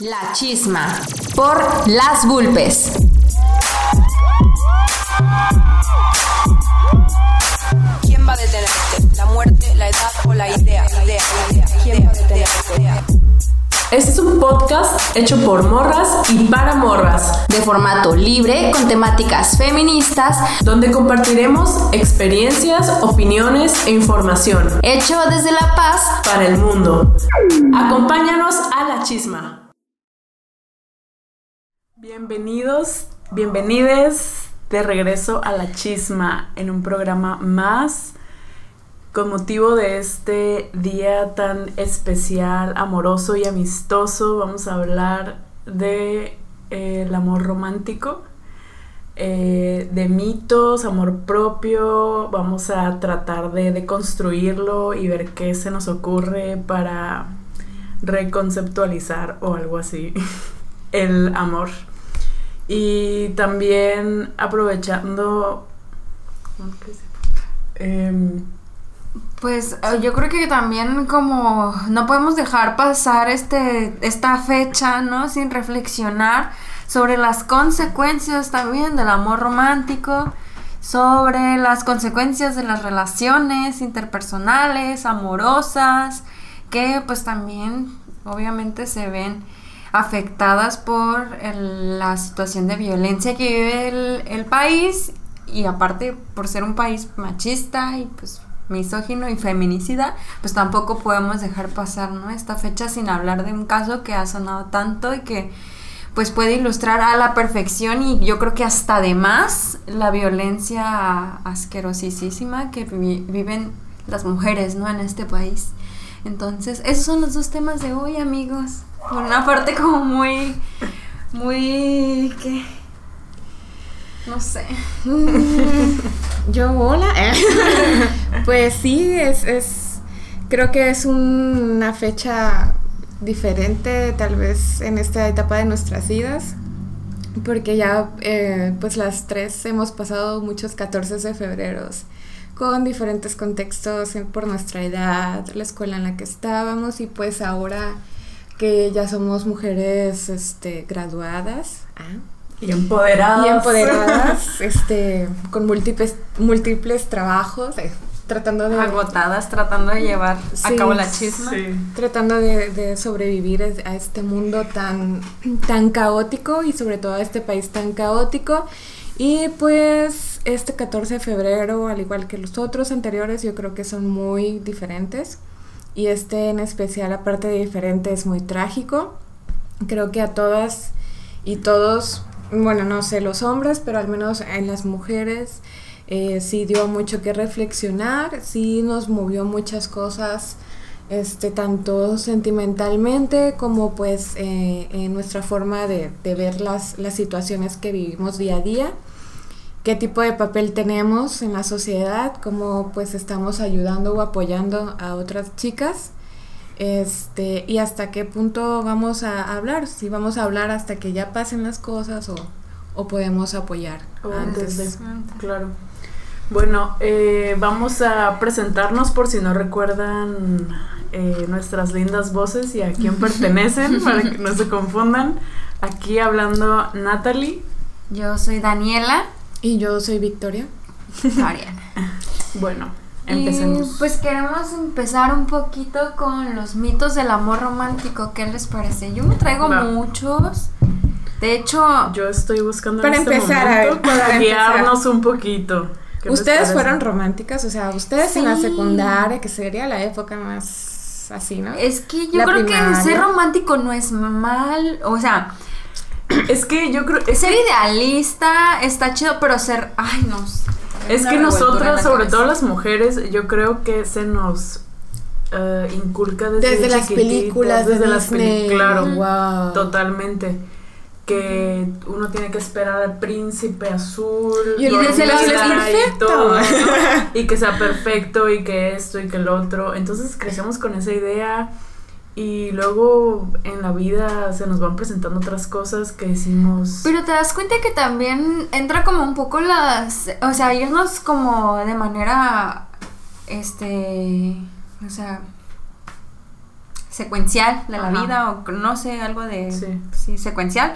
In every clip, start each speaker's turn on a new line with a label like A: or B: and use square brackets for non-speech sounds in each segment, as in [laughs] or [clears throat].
A: La chisma por Las Vulpes.
B: ¿Quién va a detenerte? ¿La muerte, la edad o la idea? La idea, la idea. ¿Quién va a detenerte?
C: Este es un podcast hecho por morras y para morras,
A: De formato libre, con temáticas feministas,
C: donde compartiremos experiencias, opiniones e información
A: hecho desde La Paz.
C: para el mundo. Acompáñanos a la chisma. Bienvenidos, bienvenides de regreso a la chisma en un programa más con motivo de este día tan especial, amoroso y amistoso. Vamos a hablar de eh, el amor romántico, eh, de mitos, amor propio. Vamos a tratar de deconstruirlo y ver qué se nos ocurre para reconceptualizar o algo así [laughs] el amor. Y también aprovechando... ¿cómo que se- Em,
D: Pues eh, yo creo que también como no podemos dejar pasar este esta fecha, ¿no? Sin reflexionar sobre las consecuencias también del amor romántico, sobre las consecuencias de las relaciones interpersonales, amorosas, que pues también obviamente se ven afectadas por el- la situación de violencia que vive el, país y aparte por ser un país machista y pues misógino y feminicida, pues tampoco podemos dejar pasar, ¿no? Esta fecha sin hablar de un caso que ha sonado tanto y que pues puede ilustrar a la perfección y yo creo que hasta de más la violencia asquerosísima que vi- viven las mujeres, ¿no? En este país. Entonces, esos son los dos temas de hoy, amigos. Por una parte como muy, muy, ¿qué? No sé. [laughs]
E: Yo, hola. [laughs] pues sí, es, es, creo que es una fecha diferente tal vez en esta etapa de nuestras vidas, porque ya eh, pues las tres hemos pasado muchos 14 de febrero con diferentes contextos en- por nuestra edad, la escuela en la que estábamos y pues ahora que ya somos mujeres este, graduadas. ah,
C: y empoderadas.
E: y empoderadas, [laughs] este, con múltiples, múltiples trabajos, eh, tratando de,
D: Agotadas tratando de llevar a cabo la chisma.
C: Sí.
E: tratando de, de sobrevivir a este mundo tan, tan caótico y sobre todo a este país tan caótico. Y pues este 14 de febrero, al igual que los otros anteriores, yo creo que son muy diferentes. Y este en especial, aparte de diferente, es muy trágico. Creo que a todas y todos, bueno, no sé los hombres, pero al menos en las mujeres, eh, sí dio mucho que reflexionar, sí nos movió muchas cosas, este, tanto sentimentalmente como pues eh, en nuestra forma de, de ver las, las situaciones que vivimos día a día qué tipo de papel tenemos en la sociedad, cómo pues estamos ayudando o apoyando a otras chicas, este, y hasta qué punto vamos a hablar, si vamos a hablar hasta que ya pasen las cosas o, o podemos apoyar
C: O
E: antes.
C: Claro. Bueno, eh, vamos a presentarnos por si no recuerdan eh, nuestras lindas voces y a quién [laughs] pertenecen, para que no se confundan. Aquí hablando Natalie.
D: Yo soy Daniela.
E: Y yo soy Victoria.
D: Ariana. [laughs]
C: Bueno,
D: Y
C: empecemos.
D: pues queremos empezar un poquito con los mitos del amor romántico. ¿Qué les parece? Yo me traigo
C: Va.
D: muchos. De hecho,
C: Yo estoy buscando
E: Para
C: en este
E: empezar, a
C: momento
E: ver,
C: para,
E: para
C: guiarnos un poquito. ¿Qué les
E: Ustedes fueron románticas, o sea, ustedes en la secundaria, que sería la época más así, ¿no?
D: es que yo
E: La
D: creo que ser romántico no es mal. O sea, [clears throat]
C: Es que yo creo. Es
D: ser
C: que,
D: idealista está chido, pero ser. Ay, no
C: es que nosotras, sobre todo las mujeres, yo creo que se nos eh, inculca desde,
E: Desde las películas de
C: desde las
E: Disney.
C: claro.
E: Wow.
C: Totalmente. Que uno tiene que esperar al príncipe azul.
E: Y el
D: desde
E: perfecto.
C: Y, todo, ¿no? [laughs] y que sea perfecto y que esto y que el otro. Entonces crecemos con esa idea y luego en la vida se nos van presentando otras cosas que decimos.
D: Pero te das cuenta que también entra como un poco las, o sea, irnos como de manera, este, o sea, secuencial de la
C: Ajá.
D: vida o no sé, algo de
C: Sí.
D: sí, secuencial.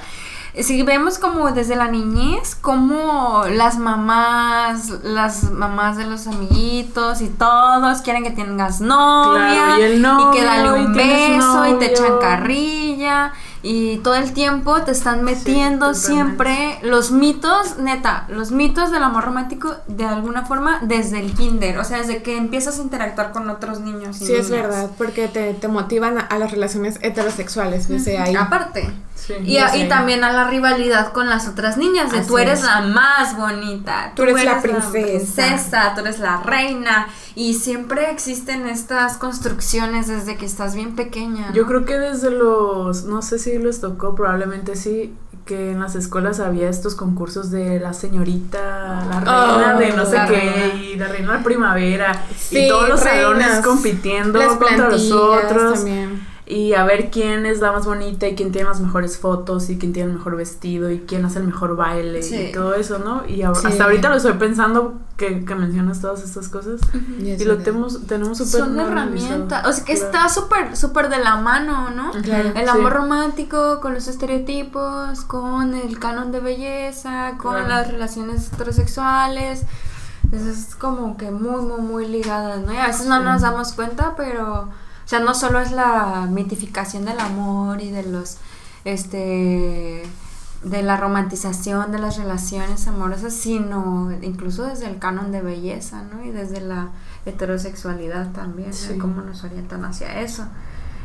D: Si vemos como desde la niñez, como las mamás, las mamás de los amiguitos y todos quieren que tengas novia
C: Claro, y el novio,
D: que dale
C: y
D: un beso y te echan carrilla y todo el tiempo te están metiendo siempre los mitos, neta, los mitos del amor romántico de alguna forma desde el kinder, o sea, desde que empiezas a interactuar con otros niños y
E: Sí, es verdad, porque te, te motivan a, a las relaciones heterosexuales desde ahí.
D: Aparte.
C: Sí.
D: Y, a- y
E: Sí.
D: también a la rivalidad con las otras niñas, de
E: Así
D: tú eres
E: es.
D: la más bonita,
E: Tú eres la princesa.
D: princesa, tú eres la reina, y siempre existen estas construcciones desde que estás bien pequeña.
C: Yo creo que desde los, no sé si les tocó, probablemente sí, que en las escuelas había estos concursos de la señorita, la reina
E: Oh,
C: de no sé qué,
D: reina.
C: y la reina de la primavera,
E: Sí,
C: y todos los salones compitiendo contra los otros.
E: también.
C: Y a ver quién es la más bonita y quién tiene las mejores fotos y quién tiene el mejor vestido y quién hace el mejor baile
D: Sí.
C: y todo eso, ¿no? Y
E: Sí.
C: hasta ahorita lo estoy pensando que, que mencionas todas estas cosas.
E: Y
C: lo tenemos, tenemos súper
D: Son herramientas, o sea que
C: Claro.
D: está súper, súper de la mano, ¿no?
E: Claro.
D: El
C: Sí.
D: amor romántico con los estereotipos, con el canon de belleza, con
C: Claro.
D: las relaciones heterosexuales. Es como que muy, muy, muy ligadas, ¿no? Y a veces no nos damos cuenta, pero, sea, no solo es la mitificación del amor y de los, este, de la romantización de las relaciones amorosas, sino incluso desde el canon de belleza, ¿no? Y desde la heterosexualidad también, ¿no?
C: Sí.
D: cómo nos orientan hacia eso.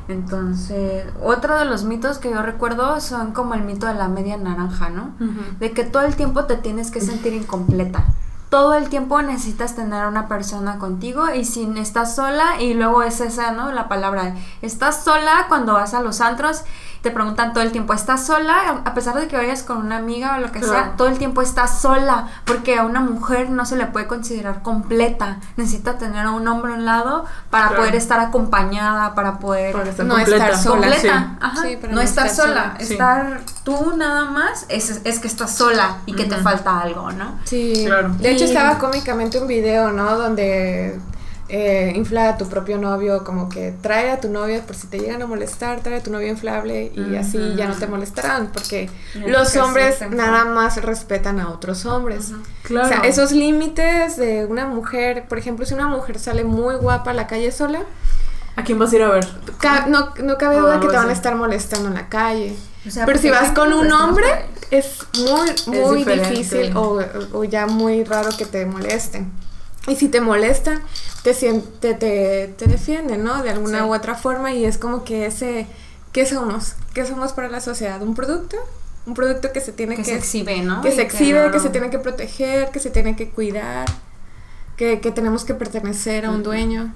D: Entonces, otro de los mitos que yo recuerdo son como el mito de la media naranja, ¿no? De que todo el tiempo te tienes que sentir incompleta. Todo el tiempo necesitas tener una persona contigo y si estás sola, y luego es esa, ¿no? La palabra, estás sola cuando vas a los antros, te preguntan todo el tiempo, ¿estás sola? A pesar de que vayas con una amiga o lo que
C: Claro.
D: sea, todo el tiempo estás sola, porque a una mujer no se le puede considerar completa. Necesita tener a un hombre a un lado para
C: Claro.
D: poder estar acompañada, para poder
C: Para estar
E: No
C: completa.
E: estar sola.
D: completa.
C: Sí.
D: Ajá.
E: Sí, para
D: no, estar, sola,
C: Sí.
D: estar tú nada más es, es que estás sola y que te falta algo, ¿no?
E: Sí,
C: Claro.
E: de hecho
D: Y-
E: estaba cómicamente un video, ¿no? Donde eh, infla a tu propio novio, como que trae a tu novio por si te llegan a molestar, trae a tu novio inflable y así ya no te molestarán, porque los hombres nada más respetan a otros hombres.
C: Claro.
E: O sea, esos límites de una mujer, por ejemplo, si una mujer sale muy guapa a la calle sola,
C: ¿A quién vas a ir a ver?
E: ca- no, no cabe
C: O
E: duda que te van a estar molestando en la calle.
D: O sea,
E: Pero si vas con un hombre, es muy, muy difícil o, o ya muy raro que te molesten. Y si te molestan, te, te, te, te defienden, ¿no? De alguna
D: Sí.
E: u otra forma y es como que ese, ¿qué somos? ¿Qué somos para la sociedad? ¿Un producto? Un producto que se tiene
D: que
E: que,
D: se exhibe, ¿no?
E: que
D: Y
E: se exhibe, que
D: no-
E: se tiene que proteger, que se tiene que cuidar, que, que tenemos que pertenecer a un dueño.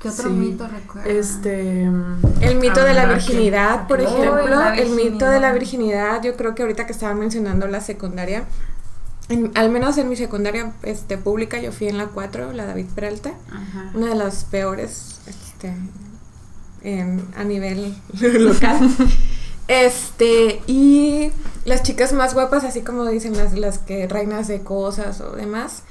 D: ¿Qué otro
C: Sí.
D: mito recuerdas?
C: Este.
E: El mito de la
C: ver, ¿a
E: virginidad, por ejemplo,
D: la
E: el mito de la
D: virginidad.
E: virginidad, yo creo que ahorita que estaban mencionando la secundaria, en- al menos en mi secundaria este, pública, yo fui en la 4, la David Peralta,
D: Ajá.
E: una de las peores este, en- a nivel [laughs] local. [laughs] Este, y las chicas más guapas, así como dicen las, las que reinas de cosas o demás,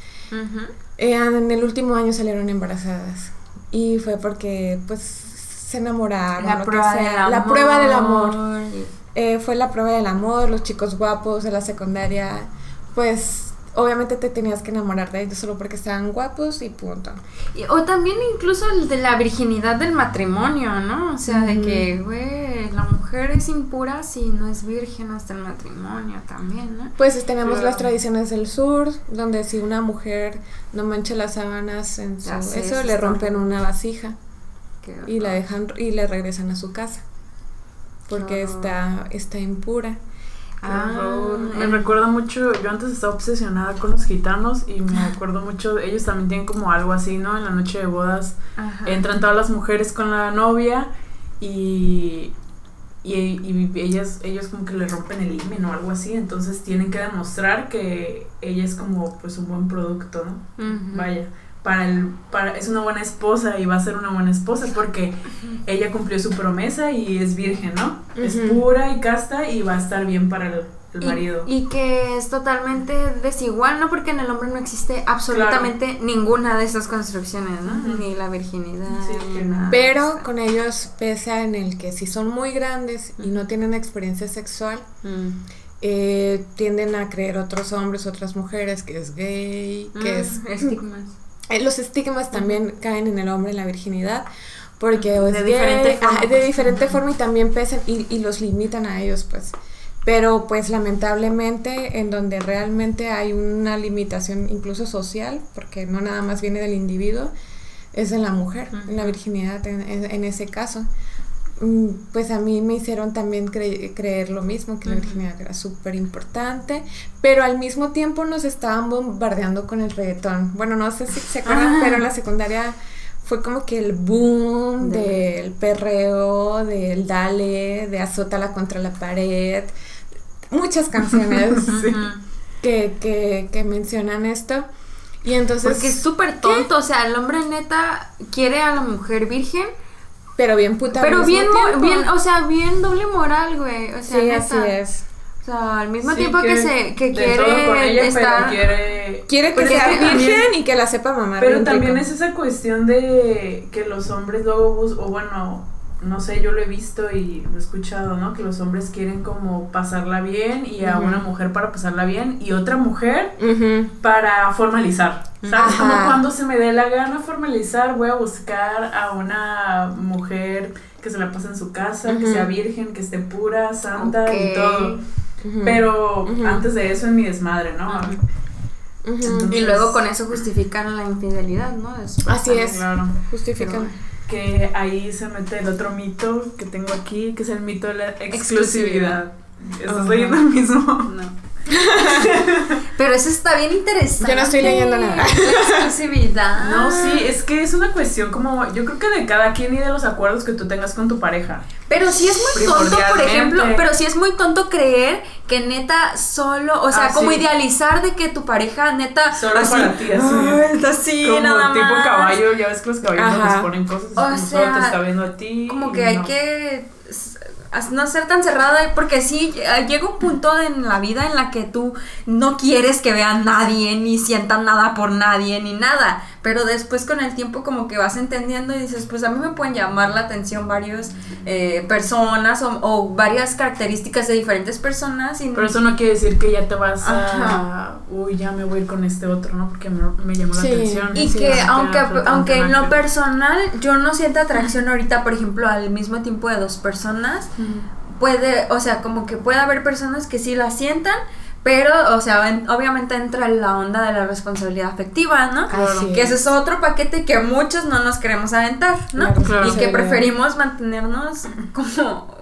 E: eh, en el último año salieron embarazadas. Y fue porque, pues, se enamoraron.
D: La
E: que
D: prueba
E: sea.
D: del amor.
E: La prueba del amor.
D: y-
E: Eh, fue la prueba del amor, los chicos guapos de la secundaria. Pues, obviamente te tenías que enamorar de ellos solo porque estaban guapos y punto.
D: y- o también incluso el de la virginidad del matrimonio, ¿no? O sea, de que, güey, la mujer es impura si no es virgen hasta el matrimonio también, ¿no?
E: Pues tenemos las tradiciones del sur, donde si una mujer no mancha las sábanas en su eso,
D: eso
E: le rompen una vasija y la dejan y le regresan a su casa. Porque está, está impura.
D: Ah,
C: me
D: el-
C: recuerda mucho, yo antes estaba obsesionada con los gitanos y me acuerdo mucho, ellos también tienen como algo así, ¿no? En la noche de bodas
D: Ajá.
C: entran todas las mujeres con la novia y, y, y ellas, ellos como que le rompen el himen o algo así, entonces tienen que demostrar que ella es como pues un buen producto, ¿no? Vaya, para el, para, es una buena esposa y va a ser una buena esposa porque ella cumplió su promesa y es virgen, ¿no? Es pura y casta y va a estar bien para el, el
D: Y-
C: marido.
D: Y, que es totalmente desigual, ¿no? Porque en el hombre no existe absolutamente ninguna de esas construcciones, ¿no? Ni la virginidad,
C: Sí,
D: ni
C: que
D: nada.
E: Pero con ellos pesa en el que si son muy grandes y no tienen experiencia sexual,
D: Mm.
E: eh, tienden a creer otros hombres, otras mujeres que es gay, que es...
D: Mm, [laughs] estigmas.
E: Eh, Los estigmas también caen en el hombre, en la virginidad, porque o es
D: De
E: gay,
D: diferente forma,
E: de
D: pues.
E: diferente forma y también pesan y, y los limitan a ellos, pues. Pero pues lamentablemente en donde realmente hay una limitación incluso social, porque no nada más viene del individuo, es en la mujer, en la virginidad en, en- en ese caso. Mm, Pues a mí me hicieron también cre- creer lo mismo, que la virginidad era súper importante, pero al mismo tiempo nos estaban bombardeando con el reggaetón. Bueno, no sé si se acuerdan,
D: Ah.
E: pero en la secundaria fue como que el boom
D: De-
E: del perreo, del dale, de azótala contra la pared. Muchas canciones [laughs] que, que, que mencionan esto. Y entonces...
D: Porque es súper tonto, o sea, el hombre neta quiere a la mujer virgen,
E: Pero bien puta. al
D: pero
E: mismo
D: bien, bien, o sea, bien doble moral, güey. O sea,
E: Sí,
D: neta.
E: así es.
D: O sea, al mismo
C: Sí,
D: tiempo que, se que quiere
C: ella,
D: estar
C: pero quiere
E: Quiere que sea virgen y que la sepa mamar.
C: Pero también
E: rico.
C: es esa cuestión de que los hombres luego bus o bueno, no sé, yo lo he visto y lo he escuchado, ¿no? Que los hombres quieren como pasarla bien y a una mujer para pasarla bien y otra mujer para formalizar. ¿Sabes?
E: Ajá.
C: Como cuando se me dé la gana formalizar, voy a buscar a una mujer que se la pase en su casa, que sea virgen, que esté pura, santa y todo. Pero antes de eso en mi desmadre, ¿no? Entonces-
D: Y luego con eso justifican la infidelidad, ¿no? Después
E: Así es.
C: Claro.
E: Justifican.
C: Que ahí se mete el otro mito que tengo aquí, que es el mito de la exclusividad. ¿Estás
E: Ajá.
C: leyendo el mismo?
D: No. [laughs] Pero eso está bien interesante.
E: Yo no estoy leyendo nada.
D: La exclusividad.
C: No, sí, es que es una cuestión como, yo creo que de cada quien y de los acuerdos que tú tengas con tu pareja.
D: Pero sí es muy tonto, por ejemplo, pero sí es muy tonto creer que neta solo, o sea,
C: Ah,
D: como
C: sí.
D: idealizar de que tu pareja neta
C: Solo
D: así,
C: para ti, así.
D: ay, está así,
C: como
D: nada
C: tipo
D: más.
C: caballo, ya ves que los caballos no les ponen cosas,
D: O
C: como solo
D: sea,
C: te está viendo a ti.
D: Como que hay
C: no.
D: que no ser tan cerrada porque sí eh, llega un punto en la vida en la que tú no quieres que vean nadie ni sientan nada por nadie ni nada pero después con el tiempo como que vas entendiendo y dices pues a mí me pueden llamar la atención varias personas o, o varias características de diferentes personas y
C: Pero eso no quiere decir que ya te vas
D: Ajá.
C: a. Uy, ya me voy a ir con este otro, ¿no? Porque me, me llamó
E: Sí.
C: la atención.
D: Y
E: Sí,
D: que aunque, aunque en lo personal yo no siento atracción ahorita, por ejemplo, al mismo tiempo de dos personas, puede, o sea, como que puede haber personas que sí la sientan, pero, o sea, en- obviamente entra la onda de la responsabilidad afectiva, ¿no?
E: Así
D: que
E: es.
D: ese es otro paquete que muchos no nos queremos aventar, ¿no?
E: Claro,
D: y que preferimos mantenernos como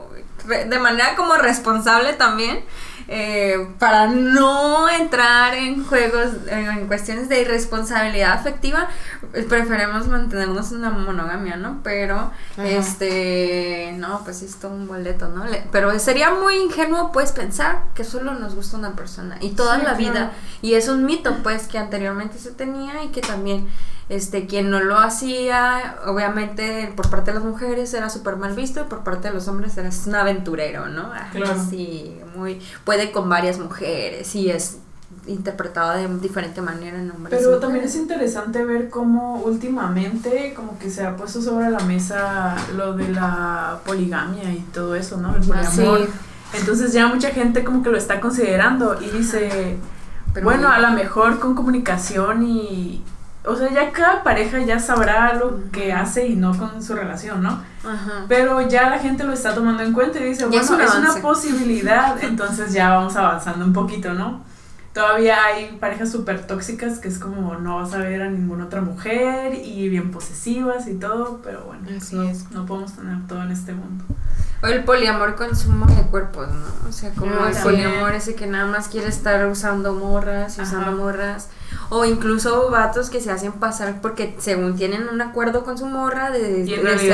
D: de manera como responsable también. Eh, para no entrar en juegos, en, cuestiones de irresponsabilidad afectiva, eh, preferimos mantenernos en la monogamia, ¿no? Pero,
E: Ajá.
D: este, no, pues es todo un boleto, ¿no? Le- pero sería muy ingenuo, pues, pensar que solo nos gusta una persona y toda
C: Sí,
D: la
C: claro.
D: vida. Y es un mito, pues, que anteriormente se tenía y que también, este, quien no lo hacía, obviamente, por parte de las mujeres era súper mal visto y por parte de los hombres era un aventurero, ¿no?
C: Claro.
D: Sí, muy, puede con varias mujeres y es interpretado de diferente manera en hombres.
C: Pero también
D: mujeres.
C: es interesante ver cómo últimamente como que se ha puesto sobre la mesa lo de la poligamia y todo eso, ¿no? El poliamor.
E: Sí.
C: Entonces ya mucha gente como que lo está considerando y dice,
D: Pero
C: bueno, a lo mejor con comunicación y... O sea, ya cada pareja ya sabrá lo que hace y no con su relación, ¿no?
D: Ajá.
C: Pero ya la gente lo está tomando en cuenta y dice,
D: Ya
C: bueno,
D: es
C: es,
D: un
C: una posibilidad, [laughs] entonces ya vamos avanzando un poquito, ¿no? Todavía hay parejas súper tóxicas que es como no vas a ver a ninguna otra mujer y bien posesivas y todo, pero bueno,
E: Así
C: no,
E: es.
C: no podemos tener todo en este mundo.
D: O el poliamor consumo de cuerpos, ¿no? O sea, como
E: Ah,
D: el poliamor ese que nada más quiere estar usando morras y usando morras. O incluso vatos que se hacen pasar porque según tienen un acuerdo con su morra de, de ser
C: no así,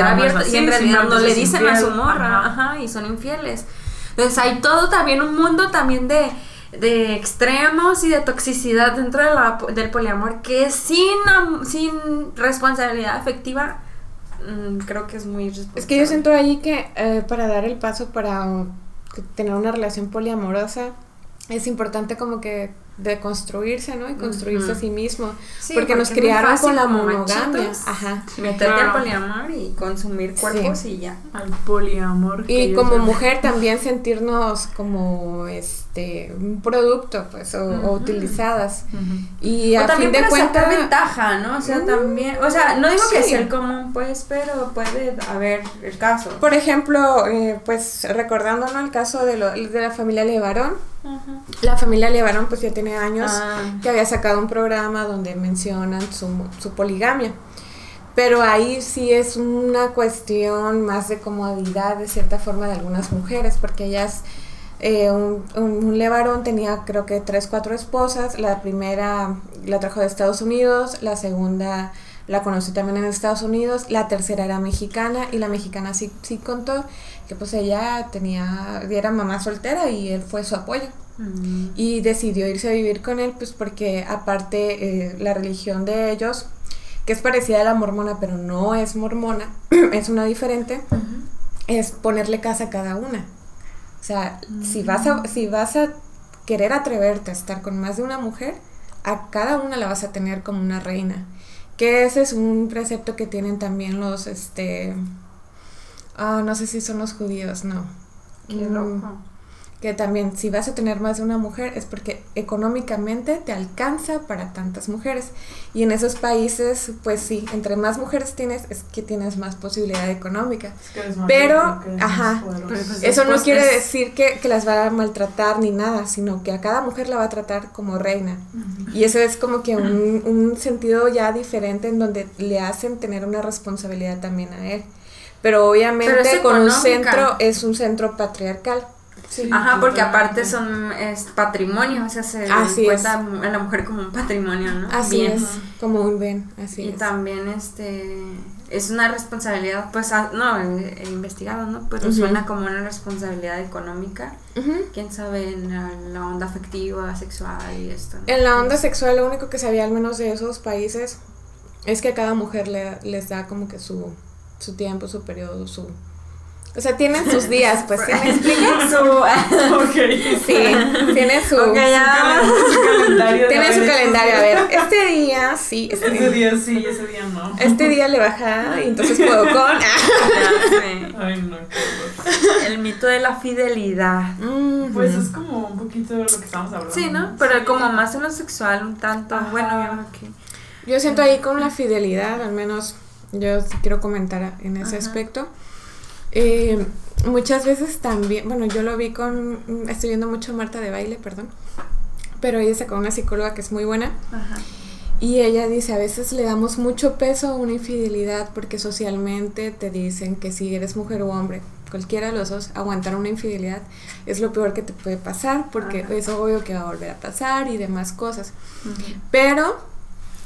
D: y en realidad no
C: simplemente
D: le dicen a su morra,
C: Ajá.
D: ajá, y son infieles. Entonces hay todo también un mundo también de, de extremos y de toxicidad dentro de la- del poliamor que sin, am- sin responsabilidad afectiva mm, creo que es muy irresponsable.
E: Es que yo siento ahí que eh, para dar el paso para uh, tener una relación poliamorosa es importante como que deconstruirse, ¿no? Y construirse a sí mismo.
D: Sí,
E: porque, nos
D: porque
E: criaron con la monogamia. Ajá.
D: Meterte
C: Claro.
D: al poliamor y consumir cuerpos y ya.
C: Al poliamor.
E: Y como mujer también sentirnos como este un producto, pues, o, o utilizadas. Y
D: o
E: a
D: también
E: fin de cuentas.
D: ventaja, ¿no? O sea, también, o sea, no digo que sea el común, pues, pero puede haber el caso.
E: Por ejemplo, eh, pues recordándonos el caso de, lo, de la familia Levarón, la familia Levarón pues ya tiene años
D: Ah.
E: que había sacado un programa donde mencionan su, su poligamia. Pero ahí sí es una cuestión más de comodidad de cierta forma de algunas mujeres, porque ellas, eh, un, un, un Levarón tenía creo que tres, cuatro esposas, la primera la trajo de Estados Unidos, la segunda la conocí también en Estados Unidos, la tercera era mexicana y la mexicana sí, sí contó que pues ella tenía, era mamá soltera y él fue su apoyo
D: Mm.
E: y decidió irse a vivir con él, pues porque aparte eh, la religión de ellos, que es parecida a la mormona, pero no es mormona, [clears throat] es una diferente, es ponerle casa a cada una. O sea, si, vas a, si vas a querer atreverte a estar con más de una mujer, a cada una la vas a tener como una reina. Que ese es un precepto que tienen también los, este, ah, no sé si son los judíos, no.
D: Qué
E: Mm,
D: loco.
E: Que también si vas a tener más de una mujer es porque económicamente te alcanza para tantas mujeres. Y en esos países, pues sí, entre más mujeres tienes, es que tienes más posibilidad económica.
C: Es que eres más
E: Pero,
C: que eres
E: ajá,
D: pues,
E: Eso no quiere
D: es-
E: decir que, que las va a maltratar ni nada, sino que a cada mujer la va a tratar como reina. Y eso es como que un, un sentido ya diferente en donde le hacen tener una responsabilidad también a él. Pero obviamente
D: Pero
E: con un centro, es un centro patriarcal. Sí.
D: Ajá, porque aparte son es patrimonio, o sea, se
E: Así
D: cuenta a la mujer como un patrimonio, ¿no?
E: Así
D: Bien.
E: es, como un ven, así
D: Y
E: es.
D: también este es una responsabilidad, pues ah, no, he, he investigado, ¿no? Pero
E: Ujú.
D: suena como una responsabilidad económica. Quién sabe en la, la onda afectiva, sexual y esto. ¿no?
E: En la onda sexual, lo único que sabía al menos de esos países es que a cada mujer le, les da como que su, su tiempo, su periodo, su... O sea, tienen sus días, pues, ¿sí me explico? [laughs]
C: Ok. [laughs]
E: Sí, tiene su...
D: Ok, ya.
C: Su calendario.
E: Tiene su calendario, a ver, este día sí, este día,
C: día sí, ese día no.
E: este día le baja y entonces puedo con...
D: Ya sé.
C: Ay, no, qué.
D: El mito de la fidelidad.
C: Pues es como un poquito de lo que estamos hablando.
D: Sí, ¿no? Pero como más en lo sexual, un tanto.
C: Ajá.
D: Bueno, yo que.
E: Yo siento ahí con la fidelidad, al menos yo quiero comentar en ese
D: Ajá.
E: aspecto. Eh, muchas veces también, bueno, yo lo vi con, estoy viendo mucho Marta de baile, perdón, pero ella sacó una psicóloga que es muy buena
D: Ajá.
E: y ella dice, a veces le damos mucho peso a una infidelidad porque socialmente te dicen que si eres mujer o hombre, cualquiera de los dos, aguantar una infidelidad es lo peor que te puede pasar porque
D: Ajá.
E: es obvio que va a volver a pasar y demás cosas. Pero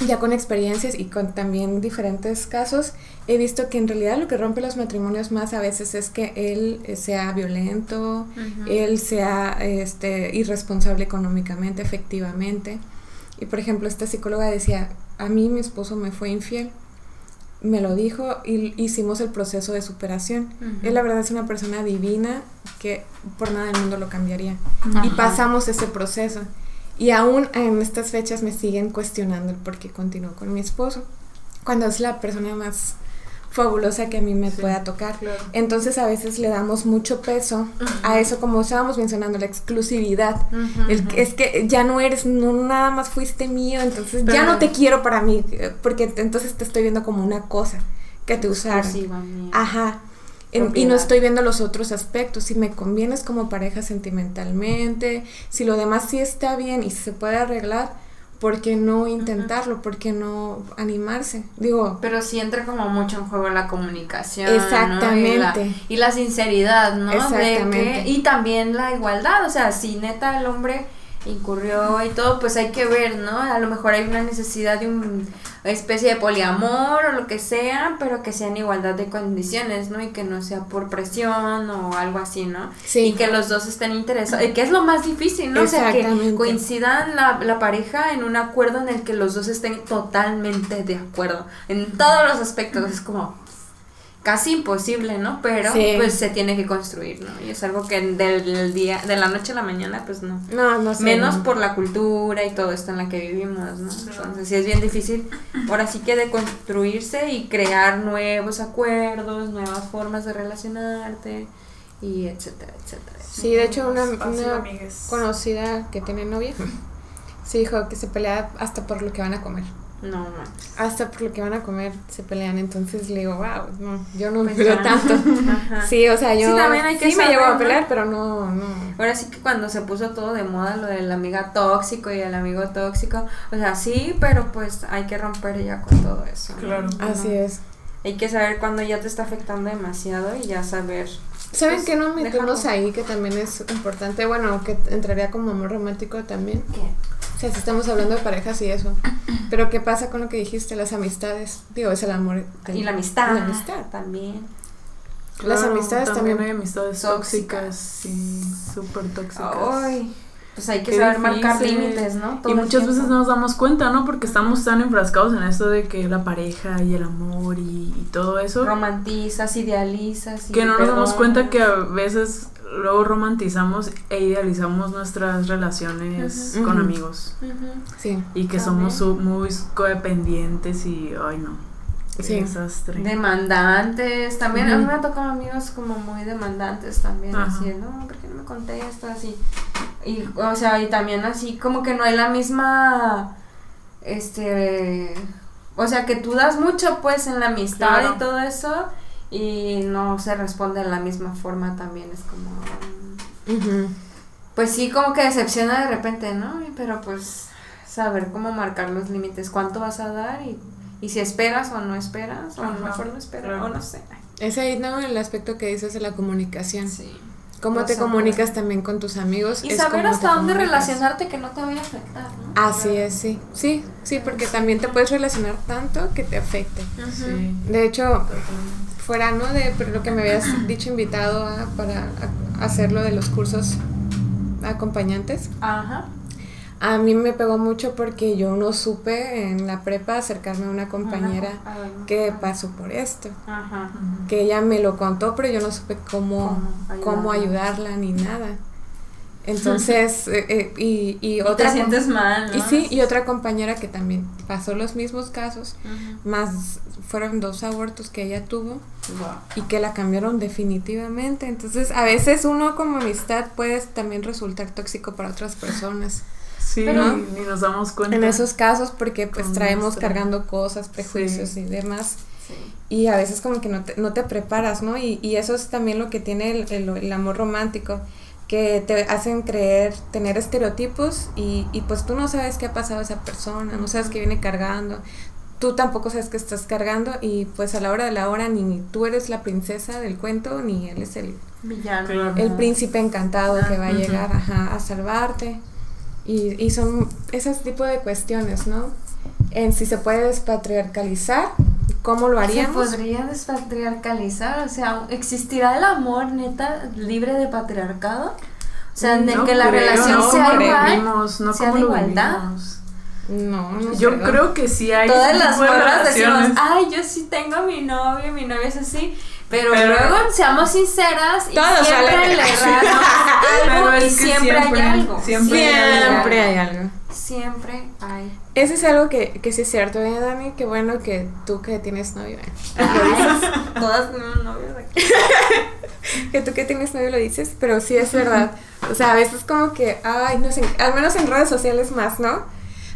E: ya con experiencias y con también diferentes casos, he visto que en realidad lo que rompe los matrimonios más a veces es que él eh, sea violento, él sea este, irresponsable económicamente, efectivamente. Y por ejemplo, esta psicóloga decía, a mí mi esposo me fue infiel. Me lo dijo y hicimos el proceso de superación.
D: Ujú.
E: Él la verdad es una persona divina que por nada del mundo lo cambiaría. Y pasamos ese proceso. Y aún en estas fechas me siguen cuestionando el por qué continúo con mi esposo. Cuando es la persona más fabulosa que a mí me
C: Sí,
E: pueda tocar.
C: claro.
E: Entonces a veces le damos mucho peso a eso, como estábamos mencionando, la exclusividad. El es que ya no eres, no nada más fuiste mío, entonces ya no te quiero para mí, eh, porque entonces te estoy viendo como una cosa que te usaron. Ajá. En- y no estoy viendo los otros aspectos, si me convienes como pareja sentimentalmente, si lo demás sí está bien y se puede arreglar, ¿por qué no intentarlo? ¿Por qué no animarse? Digo,
D: Pero sí entra como mucho en juego la comunicación. ¿no?
E: Exactamente.
D: Y, la, y la sinceridad, ¿no? De que- y también la igualdad. O sea, si neta el hombre incurrió y todo, pues hay que ver, ¿no? A lo mejor hay una necesidad de una especie de poliamor o lo que sea, pero que sea en igualdad de condiciones, ¿no? Y que no sea por presión o algo así, ¿no?
E: Sí.
D: Y que los dos estén interesados, y que es lo más difícil, ¿no? O sea, que coincidan la, la pareja en un acuerdo en el que los dos estén totalmente de acuerdo, en todos los aspectos, es como casi imposible, ¿no? Pero
E: Sí.
D: pues se tiene que construir, ¿no? Y es algo que del día, de la noche a la mañana, pues no.
E: No, no sé.
D: Menos
E: no.
D: por la cultura y todo esto en la que vivimos, ¿no? Entonces sí es bien difícil ahora sí que de construirse y crear nuevos acuerdos, nuevas formas de relacionarte y etcétera, etcétera.
E: Sí, de hecho, una, una conocida que tiene novia, [laughs] sí dijo que se pelea hasta por lo que van a comer.
D: No, no.
E: Hasta por lo que van a comer se pelean. Entonces le digo, wow, no, yo no
D: Pues
E: peleo
D: ya.
E: tanto.
D: Ajá.
E: Sí, o sea, yo
D: Sí, también hay que
E: sí me llevo a
D: ¿no?
E: pelear, pero no, no.
D: Ahora sí que cuando se puso todo de moda lo del amiga tóxico y el amigo tóxico, o sea, sí, pero pues hay que romper ya con todo eso. ¿no?
C: Claro.
E: Así es.
D: Hay que saber cuando ya te está afectando demasiado y ya saber.
E: ¿Saben
D: pues,
E: qué nos metemos
D: dejarlo.
E: ahí que también es importante? Bueno, que entraría como amor romántico también.
D: ¿Qué?
E: O sea, si estamos hablando de parejas y eso. [clears throat] Pero ¿qué pasa con lo que dijiste? Las amistades. Digo, es el amor.
D: Y la amistad.
E: La amistad.
D: también.
E: Las
C: Claro,
E: amistades
C: también
E: también.
C: hay amistades
D: tóxicas.
C: tóxicas, sí, súper tóxicas.
D: Ay, pues hay que
C: Qué
D: saber marcar límites, ¿no? Todo
C: Y muchas veces no nos damos cuenta, ¿no? Porque estamos tan enfrascados en esto de que la pareja y el amor y, y todo eso,
D: romantizas, idealizas. y
C: que no nos damos cuenta que a veces luego romantizamos e idealizamos nuestras relaciones con amigos.
E: Sí.
C: Y que somos muy codependientes y, ay no,
E: Sí.
C: desastre.
D: Demandantes, también a mí me ha tocado amigos como muy demandantes también,
C: Ajá.
D: así, no, ¿por qué no me contestas? Y, y, o sea, y también así como que no hay la misma, este, o sea, que tú das mucho pues en la amistad
C: Claro.
D: y todo eso y no se responde de la misma forma también, es como, pues sí, como que decepciona de repente, ¿no? Pero pues saber cómo marcar los límites, cuánto vas a dar y, y si esperas o no esperas, o a lo mejor no esperas,
C: claro.
D: o no sé.
E: Es ahí, ¿no? El aspecto que dices de la comunicación.
D: Sí.
E: Cómo te comunicas también con tus amigos.
D: Y
E: es
D: saber
E: cómo
D: hasta dónde relacionarte que no te vaya a afectar, ¿no?
E: Así es, sí. Sí, sí, porque también te puedes relacionar tanto que te afecte.
C: Sí.
E: De hecho, fuera, ¿no? De pero lo que me habías [clears throat] dicho invitado a, para a- hacer lo de los cursos acompañantes.
D: Ajá.
E: A mí me pegó mucho porque yo no supe en la prepa acercarme a una compañera
D: Ajá.
E: que pasó por esto.
D: Ajá.
E: Que ella me lo contó, pero yo no supe cómo,
D: Cómo
E: cómo
D: ayudarla.
E: ni nada. Entonces, [laughs] eh, eh, y, y
D: Y
E: otra...
D: te sientes mal, ¿no?
E: Y sí, y otra compañera que también pasó los mismos casos, más fueron dos abortos que ella tuvo
D: Wow.
E: y que la cambiaron definitivamente. Entonces, a veces uno como amistad puede también resultar tóxico para otras personas.
C: Sí,
E: Pero-
C: ni, nos damos cuenta.
E: En esos casos, porque pues traemos
C: nuestra-
E: cargando cosas, prejuicios
C: Sí.
E: y demás.
D: Sí.
E: Y a veces como que no te, no te preparas, ¿no? Y, y eso es también lo que tiene el, el- el amor romántico, que te hacen creer, tener estereotipos y, y pues tú no sabes qué ha pasado a esa persona, no sabes qué viene cargando, tú tampoco sabes qué estás cargando y pues a la hora de la hora ni tú eres la princesa del cuento ni él es el,
D: Villano.
E: El príncipe encantado que va a llegar ajá, a salvarte. Y, y son esos tipos de cuestiones, ¿no? En si se puede despatriarcalizar, ¿cómo lo
D: Se
E: haríamos?
D: podría despatriarcalizar, o sea, ¿existirá el amor neta libre de patriarcado? O sea, en el
C: No
D: que la relación
C: no
D: sea igual,
C: vivimos, no
D: sea de igualdad.
C: vivimos.
E: No, no
C: Yo
E: creo.
C: creo que sí hay
D: Todas
C: ese
D: las
C: tipo
D: morras decimos, ay, yo sí tengo a mi novio, mi novio es así. Pero,
C: Pero-
D: luego, seamos sinceras, y siempre le algo [laughs]
C: Pero
D: y
C: es que
D: siempre,
C: siempre-
D: hay algo.
C: siempre
E: hay algo.
D: siempre hay.
E: Ese es algo que, que sí es cierto, ¿eh, Dani? Qué bueno que tú que tienes novio, ¿eh? [laughs]
D: Todas tenemos novios aquí. [laughs]
E: que tú que tienes novio lo dices, pero sí es verdad. O sea, a veces como que, ay, nos en- al menos en redes sociales más, ¿no?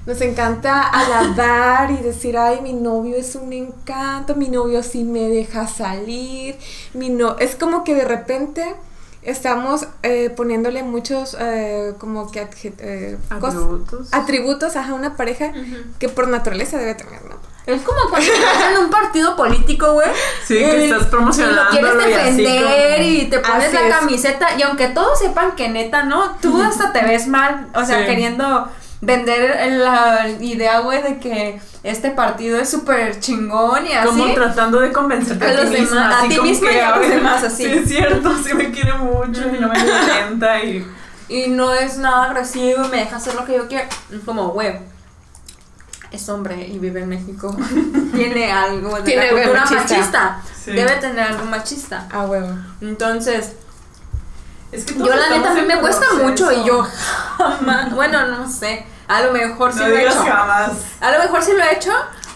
E: Nos encanta alabar y decir, ay, mi novio es un encanto, mi novio sí me deja salir, mi no... Es como que de repente estamos eh, poniéndole muchos eh, como que adje- eh,
C: Atributos.
E: atributos a una pareja que por naturaleza debe tener, ¿no?
D: Es como cuando estás en un partido político, güey.
C: Sí, que estás
D: y Lo quieres
C: y
D: defender
C: como-
D: y te pones
E: Así
D: la
E: es.
D: camiseta. Y aunque todos sepan que neta, ¿no? Tú hasta te ves mal. O sea,
C: Sí.
D: queriendo vender la idea, güey, de que este partido es súper chingón y así.
C: Como tratando de convencerte
D: A
C: a,
D: los
C: ti misma,
D: demás- a ti
C: que,
D: y a los demás, así.
C: Sí, es cierto, [laughs] sí me quiere mucho y no me violenta y...
D: Y no es nada agresivo y me deja hacer lo que yo quiero. Es como, güey. es hombre y vive en México, [laughs] tiene algo de
E: Tiene
D: la cultura
E: machista.
D: machista.
C: Sí.
D: Debe tener algo machista.
E: A huevo.
D: Entonces,
C: Es que
D: yo la neta a mí me cuesta
C: proceso.
D: mucho y yo jamás, bueno, no sé, a lo mejor sí
C: No
D: lo he hecho.
C: jamás.
D: A lo mejor sí lo he hecho,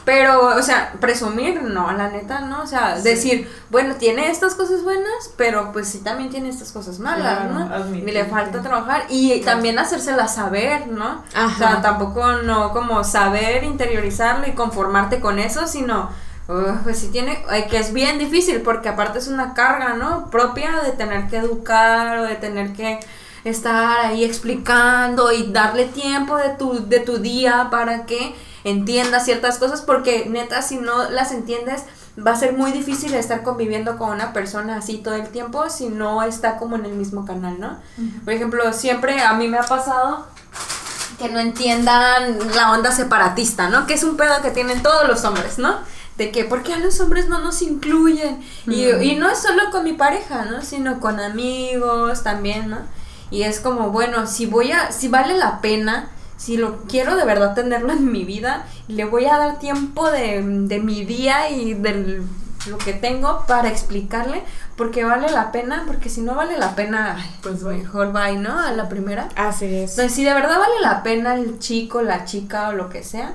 D: pero, o sea, presumir, no, la neta, no. O sea,
C: Sí.
D: decir, bueno, tiene estas cosas buenas, pero pues sí también tiene estas cosas malas,
C: Claro,
D: ¿no?
C: admitir
D: Y le falta trabajar y también hacérsela saber, ¿no?
E: Ajá.
D: O sea, tampoco no como saber, interiorizarlo y conformarte con eso, sino. Uh, pues sí tiene, que es bien difícil porque aparte es una carga, ¿no? Propia de tener que educar o de tener que estar ahí explicando y darle tiempo de tu, de tu día para que entienda ciertas cosas porque neta si no las entiendes va a ser muy difícil estar conviviendo con una persona así todo el tiempo si no está como en el mismo canal, ¿no? Por ejemplo, siempre a mí me ha pasado que no entiendan la onda separatista, ¿no? Que es un pedo que tienen todos los hombres, ¿no? De que, ¿por qué a los hombres no nos incluyen? Y, y no es solo con mi pareja, ¿no? Sino con amigos también, ¿no? Y es como, bueno, si voy a, si vale la pena, si lo quiero de verdad tenerlo en mi vida, le voy a dar tiempo de, de mi día y de lo que tengo para explicarle, porque vale la pena, porque si no vale la pena,
C: Pues
D: pues mejor bye, ¿no? A la primera.
E: Así es.
D: Entonces, si de verdad vale la pena el chico, la chica o lo que sea,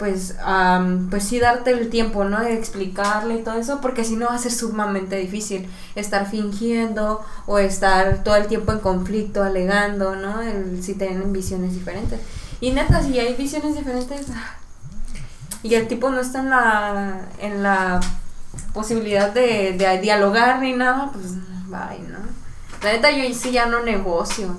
D: pues, am, pues sí darte el tiempo, ¿no? De explicarle y todo eso, porque si no va a ser sumamente difícil estar fingiendo o estar todo el tiempo en conflicto, alegando, ¿no? El- si tienen visiones diferentes. Y neta, si hay visiones diferentes ah, y el tipo no está en la, en la posibilidad de, de dialogar ni nada, pues bye, ¿no? La neta, yo sí ya no negocio.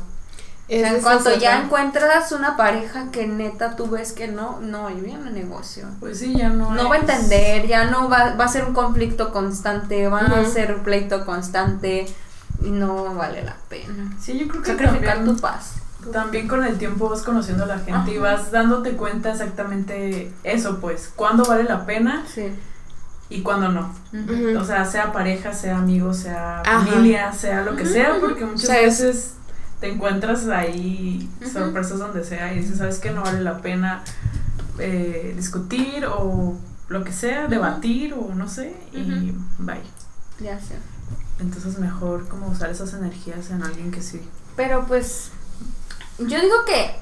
D: O sea,
E: Esa
D: en cuanto ya encuentras una pareja que neta tú ves que no, no, yo ya no negocio.
C: Pues sí, ya no.
D: No va a entender, ya no va, va a ser un conflicto constante, va a
E: Ujú.
D: ser un pleito constante y no vale la pena.
C: Sí, yo creo que
D: Sacrificar
C: también,
D: tu paz.
C: también con el tiempo vas conociendo a la gente y vas dándote cuenta exactamente eso, pues, cuándo vale la pena
D: Sí.
C: y cuándo no. O sea, sea pareja, sea amigo, sea
E: Ajá.
C: familia, sea lo que sea, porque muchas
E: O sea, es-
C: veces te encuentras ahí
D: Ujú.
C: sorpresas donde sea y dices, ¿sabes que No vale la pena eh, discutir o lo que sea, debatir o no sé, y bye.
D: Ya sé.
C: Entonces mejor como usar esas energías en alguien que sí.
D: Pero pues yo digo que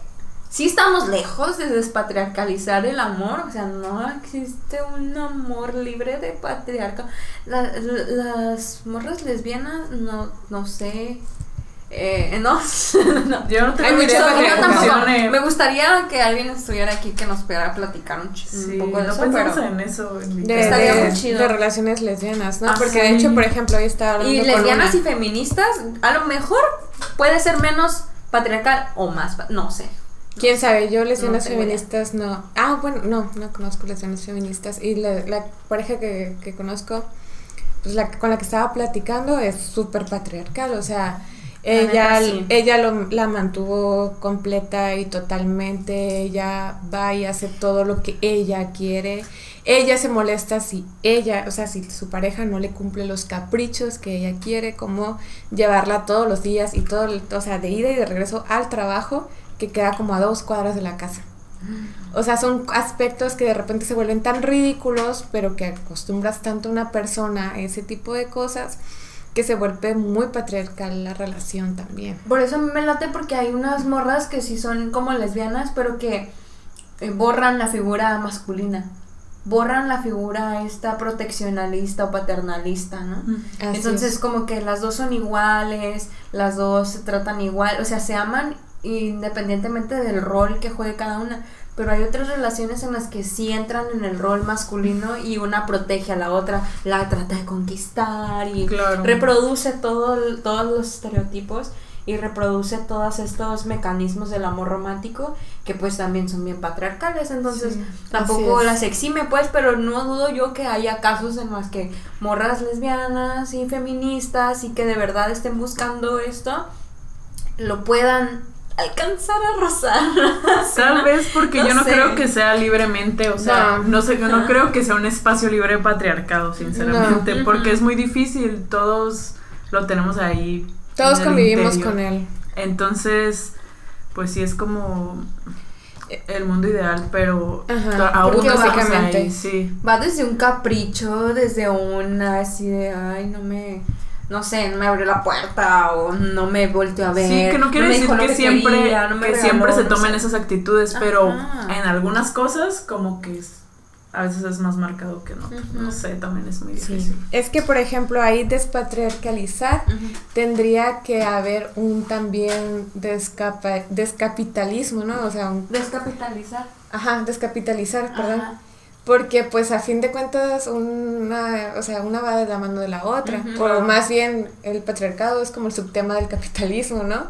D: sí estamos lejos de despatriarcalizar el amor, o sea, no existe un amor libre de patriarca. La- la- las morras lesbianas, no, no sé. Eh, no, [laughs] no.
C: Yo no tengo
E: Hay mucha
C: idea de
D: Yo
C: cómo
E: patriarca.
D: tampoco.
C: funcione.
D: Me gustaría que alguien estuviera aquí que nos pudiera platicar un,
C: Sí,
D: un poco de
C: no
D: eso,
C: pensamos
D: pero...
C: en eso. en
E: De,
D: Estaría
E: de-
D: muy chido.
E: de relaciones lesbianas, ¿no?
C: Ah,
E: Porque de hecho, por ejemplo, hoy estaba hablando
D: Y
E: con
D: lesbianas
E: una-
D: y feministas, a lo mejor puede ser menos patriarcal o más, no sé.
E: ¿Quién sabe? Yo lesbianas
D: idea.
E: feministas no. Ah, bueno, no, no conozco lesbianas feministas. Y la, la pareja que, que conozco, pues la con la que estaba platicando es súper patriarcal. O sea, ella,
D: sí.
E: ella lo- la mantuvo completa y totalmente. Ella va y hace todo lo que ella quiere. Ella se molesta si ella, o sea, si su pareja no le cumple los caprichos que ella quiere, como llevarla todos los días y todo, o sea, de ida y de regreso al trabajo, que queda como a dos cuadras de la casa. O sea, son aspectos que de repente se vuelven tan ridículos, pero que acostumbras tanto a una persona a ese tipo de cosas, que se vuelve muy patriarcal la relación también.
D: Por eso me late porque hay unas morras que sí son como lesbianas, pero que eh, borran la figura masculina. Borran la figura esta proteccionalista o paternalista, ¿no?
E: Así
D: Entonces
E: es.
D: como que las dos son iguales, las dos se tratan igual, o sea, se aman independientemente del rol que juegue cada una. Pero hay otras relaciones en las que sí entran en el rol masculino y una protege a la otra, la trata de conquistar y
C: Claro.
D: reproduce todo, todos los estereotipos y reproduce todos estos mecanismos del amor romántico que pues también son bien patriarcales entonces
E: Sí,
D: tampoco las exime pues pero no dudo yo que haya casos en los que morras lesbianas y feministas y que de verdad estén buscando esto lo puedan alcanzar a rozar [laughs]
C: Tal vez porque
D: No
C: yo no
D: sé.
C: creo que sea libremente, o sea,
E: No.
C: no, sé, yo no creo que sea un espacio libre de patriarcado, sinceramente,
D: No.
C: porque es muy difícil, todos lo tenemos ahí.
E: Todos convivimos
C: interior.
E: con él.
C: Entonces, pues sí es como el mundo ideal, pero
E: Ajá,
C: aún no
E: básicamente-
C: ahí, sí.
D: Va desde un capricho, desde una así de, ay, no me, no sé, no me abrió la puerta o no me volteó a ver.
C: Sí, que no quiere decir que, siempre,
D: quería, no me
C: que
D: regaló,
C: siempre se
D: no
C: tomen
D: sé.
C: esas actitudes, pero
D: Ajá.
C: en algunas cosas como que es- a veces es más marcado que no. No sé, también es muy
E: Sí.
C: difícil.
E: Es que, por ejemplo, ahí despatriarcalizar tendría que haber un también descapa- descapitalismo, ¿no? O sea, un
D: Descapitalizar.
E: Ajá, descapitalizar, perdón. Porque pues a fin de cuentas una, o sea, una va de la mano de la otra. O más bien el patriarcado es como el subtema del capitalismo, ¿no?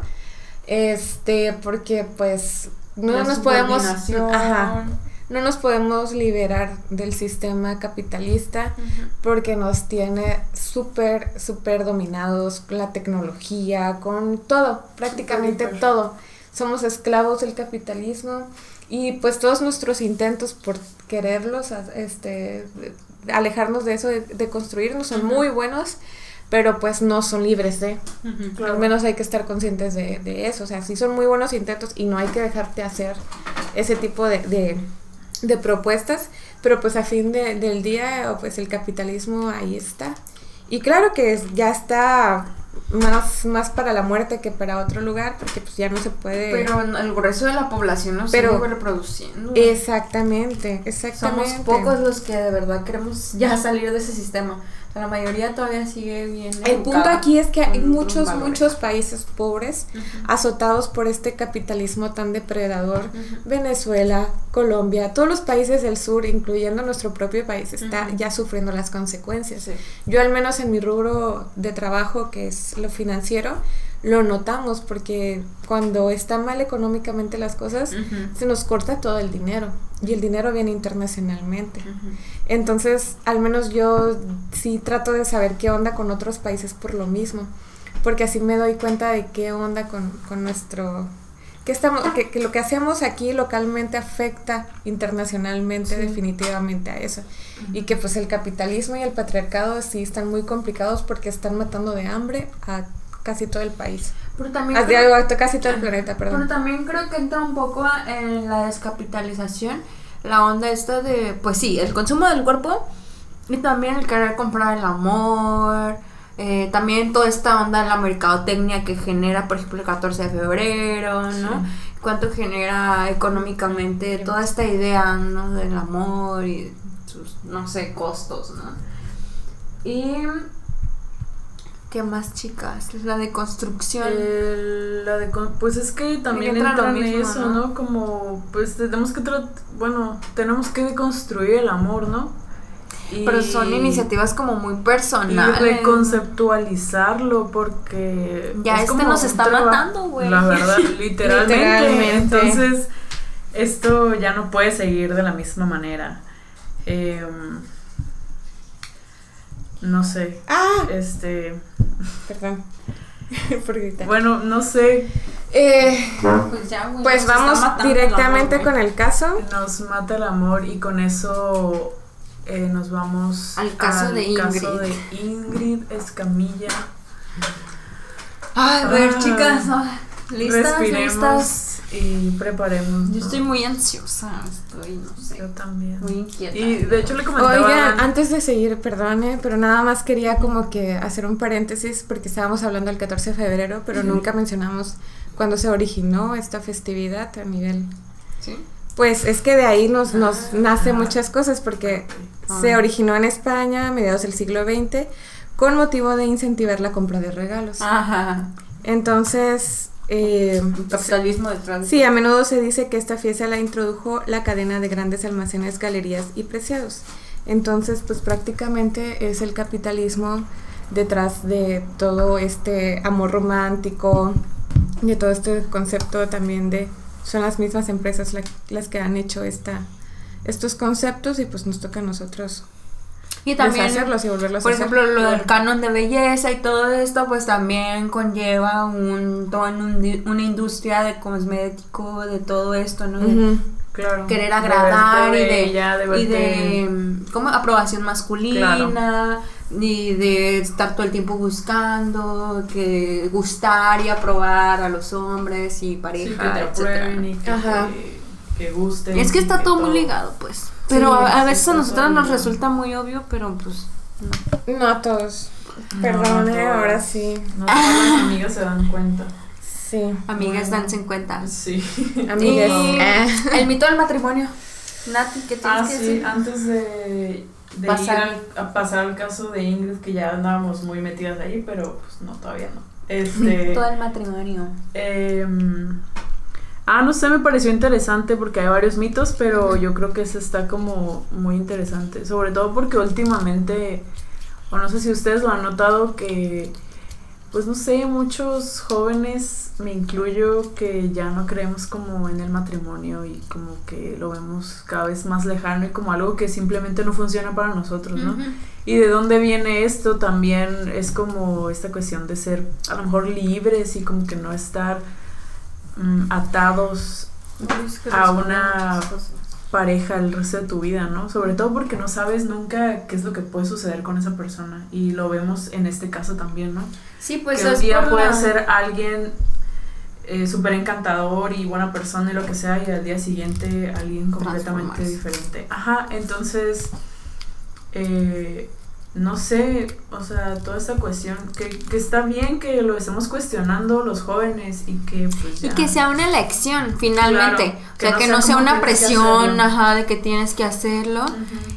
E: Este, porque pues no
D: La
E: nos podemos ajá, no nos podemos liberar del sistema capitalista porque nos tiene súper, súper dominados con la tecnología, con todo, prácticamente todo. Somos esclavos del capitalismo y pues todos nuestros intentos por quererlos, este, alejarnos de eso, de, de construirnos, son muy buenos, pero pues no son libres de. Al menos hay que estar conscientes de, de eso. O sea, sí son muy buenos intentos y no hay que dejarte hacer ese tipo de, de, de propuestas, pero pues a fin de- del día, pues el capitalismo ahí está. Y claro que es- ya está más, más para la muerte que para otro lugar, porque pues ya no se puede...
D: Pero el grueso de la población no
E: Pero-
D: sigue reproduciendo.
E: Exactamente, exactamente.
D: Somos pocos los que de verdad queremos ya salir de ese sistema. O sea, la mayoría todavía sigue bien.
E: El punto aquí es que hay muchos, muchos países pobres azotados por este capitalismo tan depredador. Venezuela, Colombia, todos los países del sur, incluyendo nuestro propio país, está ya sufriendo las consecuencias.
D: Sí.
E: Yo al menos en mi rubro de trabajo, que es lo financiero, lo notamos porque cuando están mal económicamente las cosas, se nos corta todo el dinero y el dinero viene internacionalmente. Entonces, al menos yo sí trato de saber qué onda con otros países por lo mismo, porque así me doy cuenta de qué onda con, con nuestro... Que, estamos, que, que lo que hacemos aquí localmente afecta internacionalmente definitivamente a eso. Y que pues el capitalismo y el patriarcado sí están muy complicados porque están matando de hambre a casi todo el país.
D: Pero también creo-
E: casi todo el planeta,
D: Pero
E: perdón.
D: también creo que entra un poco en la descapitalización, la onda esta de, pues sí, el consumo del cuerpo y también el querer comprar el amor, eh, también toda esta onda de la mercadotecnia que genera, por ejemplo, el 14 de febrero, ¿no? Cuánto genera económicamente toda esta idea, ¿no? Del amor y sus, no sé, costos, ¿no? Y... ¿Qué más, chicas? La de construcción.
C: La de con- pues es que también
D: entra
C: entra en
D: mismo,
C: eso,
D: ¿no?
C: ¿no? Como, pues tenemos que, bueno, tenemos que deconstruir el amor, ¿no? Y-
D: Pero son iniciativas como muy
C: y
D: personales.
C: reconceptualizarlo porque
D: Ya
C: es
D: este nos está matando, güey.
C: La verdad, [laughs] literalmente.
E: Literalmente.
C: Entonces, esto ya no puede seguir de la misma manera. Em, no sé.
E: Ah,
C: Este,
E: perdón. [laughs] por gritar.
C: bueno, no sé,
E: Eh,
D: Pues ya, güey,
E: Pues vamos directamente
D: el amor,
E: con el caso.
C: nos mata el amor y con eso eh, nos vamos
D: Al caso de
C: caso
D: Ingrid.
C: de Ingrid Escamilla.
D: Ay, a ver,
C: Ah.
D: chicas, ah, ¿listas?
C: Respiremos
D: ¿Listas?
C: Y preparemos.
D: Yo estoy muy ansiosa, estoy, no sé,
C: Yo también.
D: muy inquieta.
C: Y de hecho le comentaba.
E: Oigan, antes de seguir, perdone, pero nada más quería como que hacer un paréntesis porque estábamos hablando del 14 de febrero, pero nunca mencionamos cuándo se originó esta festividad a nivel...
D: ¿Sí?
E: Pues es que de ahí nos, nos nace muchas cosas porque se
D: Ah.
E: originó en España a mediados del siglo XX con motivo de incentivar la compra de regalos.
D: Ajá.
E: Entonces, eh,
D: Capitalismo detrás. de-
E: Sí, a menudo se dice que esta fiesta la introdujo la cadena de grandes almacenes, galerías y preciados. Entonces, pues prácticamente es el capitalismo detrás de todo este amor romántico, de todo este concepto también de son las mismas empresas la- las que han hecho esta estos conceptos y pues nos toca a nosotros
D: Y también,
E: deshacerlos y volverlos
D: por
E: a hacer.
D: ejemplo, lo del canon de belleza y todo esto, pues también conlleva un, toda un- una industria de cosmético, de todo esto, ¿no? De
E: Ujú.
C: claro,
D: querer
C: de
D: agradar y de,
C: bella, de
D: y de mm, ¿cómo? aprobación masculina y de estar todo el tiempo buscando que gustar y aprobar a los hombres y
C: Sí,
D: pareja
C: que te
D: etcétera.
C: aprueben y que
E: Ajá.
C: te- que guste.
D: Es que está todo muy ligado, pues. Pero
E: Sí,
D: a, veces a
C: todo
D: nos
C: ligado.
D: resulta muy obvio, pero pues no.
E: No a todos.
C: No,
E: Perdón,
C: no
E: eh, ahora sí.
C: No todas las amigas se dan cuenta.
E: Sí.
D: Amigas,
C: Bueno.
D: danse en cuenta.
C: Sí.
E: Amigas. [laughs]
D: Y
E: Ah.
D: el mito del matrimonio. Nati, ¿qué tienes
C: Ah,
D: que
C: sí,
D: decir?
C: antes de, de
D: Pasar.
C: ir al- a pasar al caso de Ingrid, que ya andábamos muy metidas ahí, pero pues no, todavía no. [laughs] Este,
D: Todo el matrimonio.
C: em, ah, no sé, me pareció interesante porque hay varios mitos, pero yo creo que ese está como muy interesante. Sobre todo porque últimamente, o no sé si ustedes lo han notado, que pues no sé, muchos jóvenes, me incluyo, que ya no creemos como en el matrimonio y como que lo vemos cada vez más lejano y como algo que simplemente no funciona para nosotros, ¿no? Y de dónde viene esto también es como esta cuestión de ser a lo mejor libres y como que no estar atados a una pareja el resto de tu vida, ¿no? Sobre todo porque no sabes nunca qué es lo que puede suceder con esa persona y lo vemos en este caso también, ¿no?
D: Sí, pues
C: que un día puede
D: la-
C: ser alguien eh, súper encantador y buena persona y lo que sea, y al día siguiente alguien completamente diferente. Ajá, entonces, eh, no sé, o sea, toda esta cuestión, que, que está bien que lo estemos cuestionando los jóvenes y que pues
D: Y que sea una elección, finalmente.
C: Claro,
D: o sea, que, no sea una presión, ajá, de que tienes que hacerlo.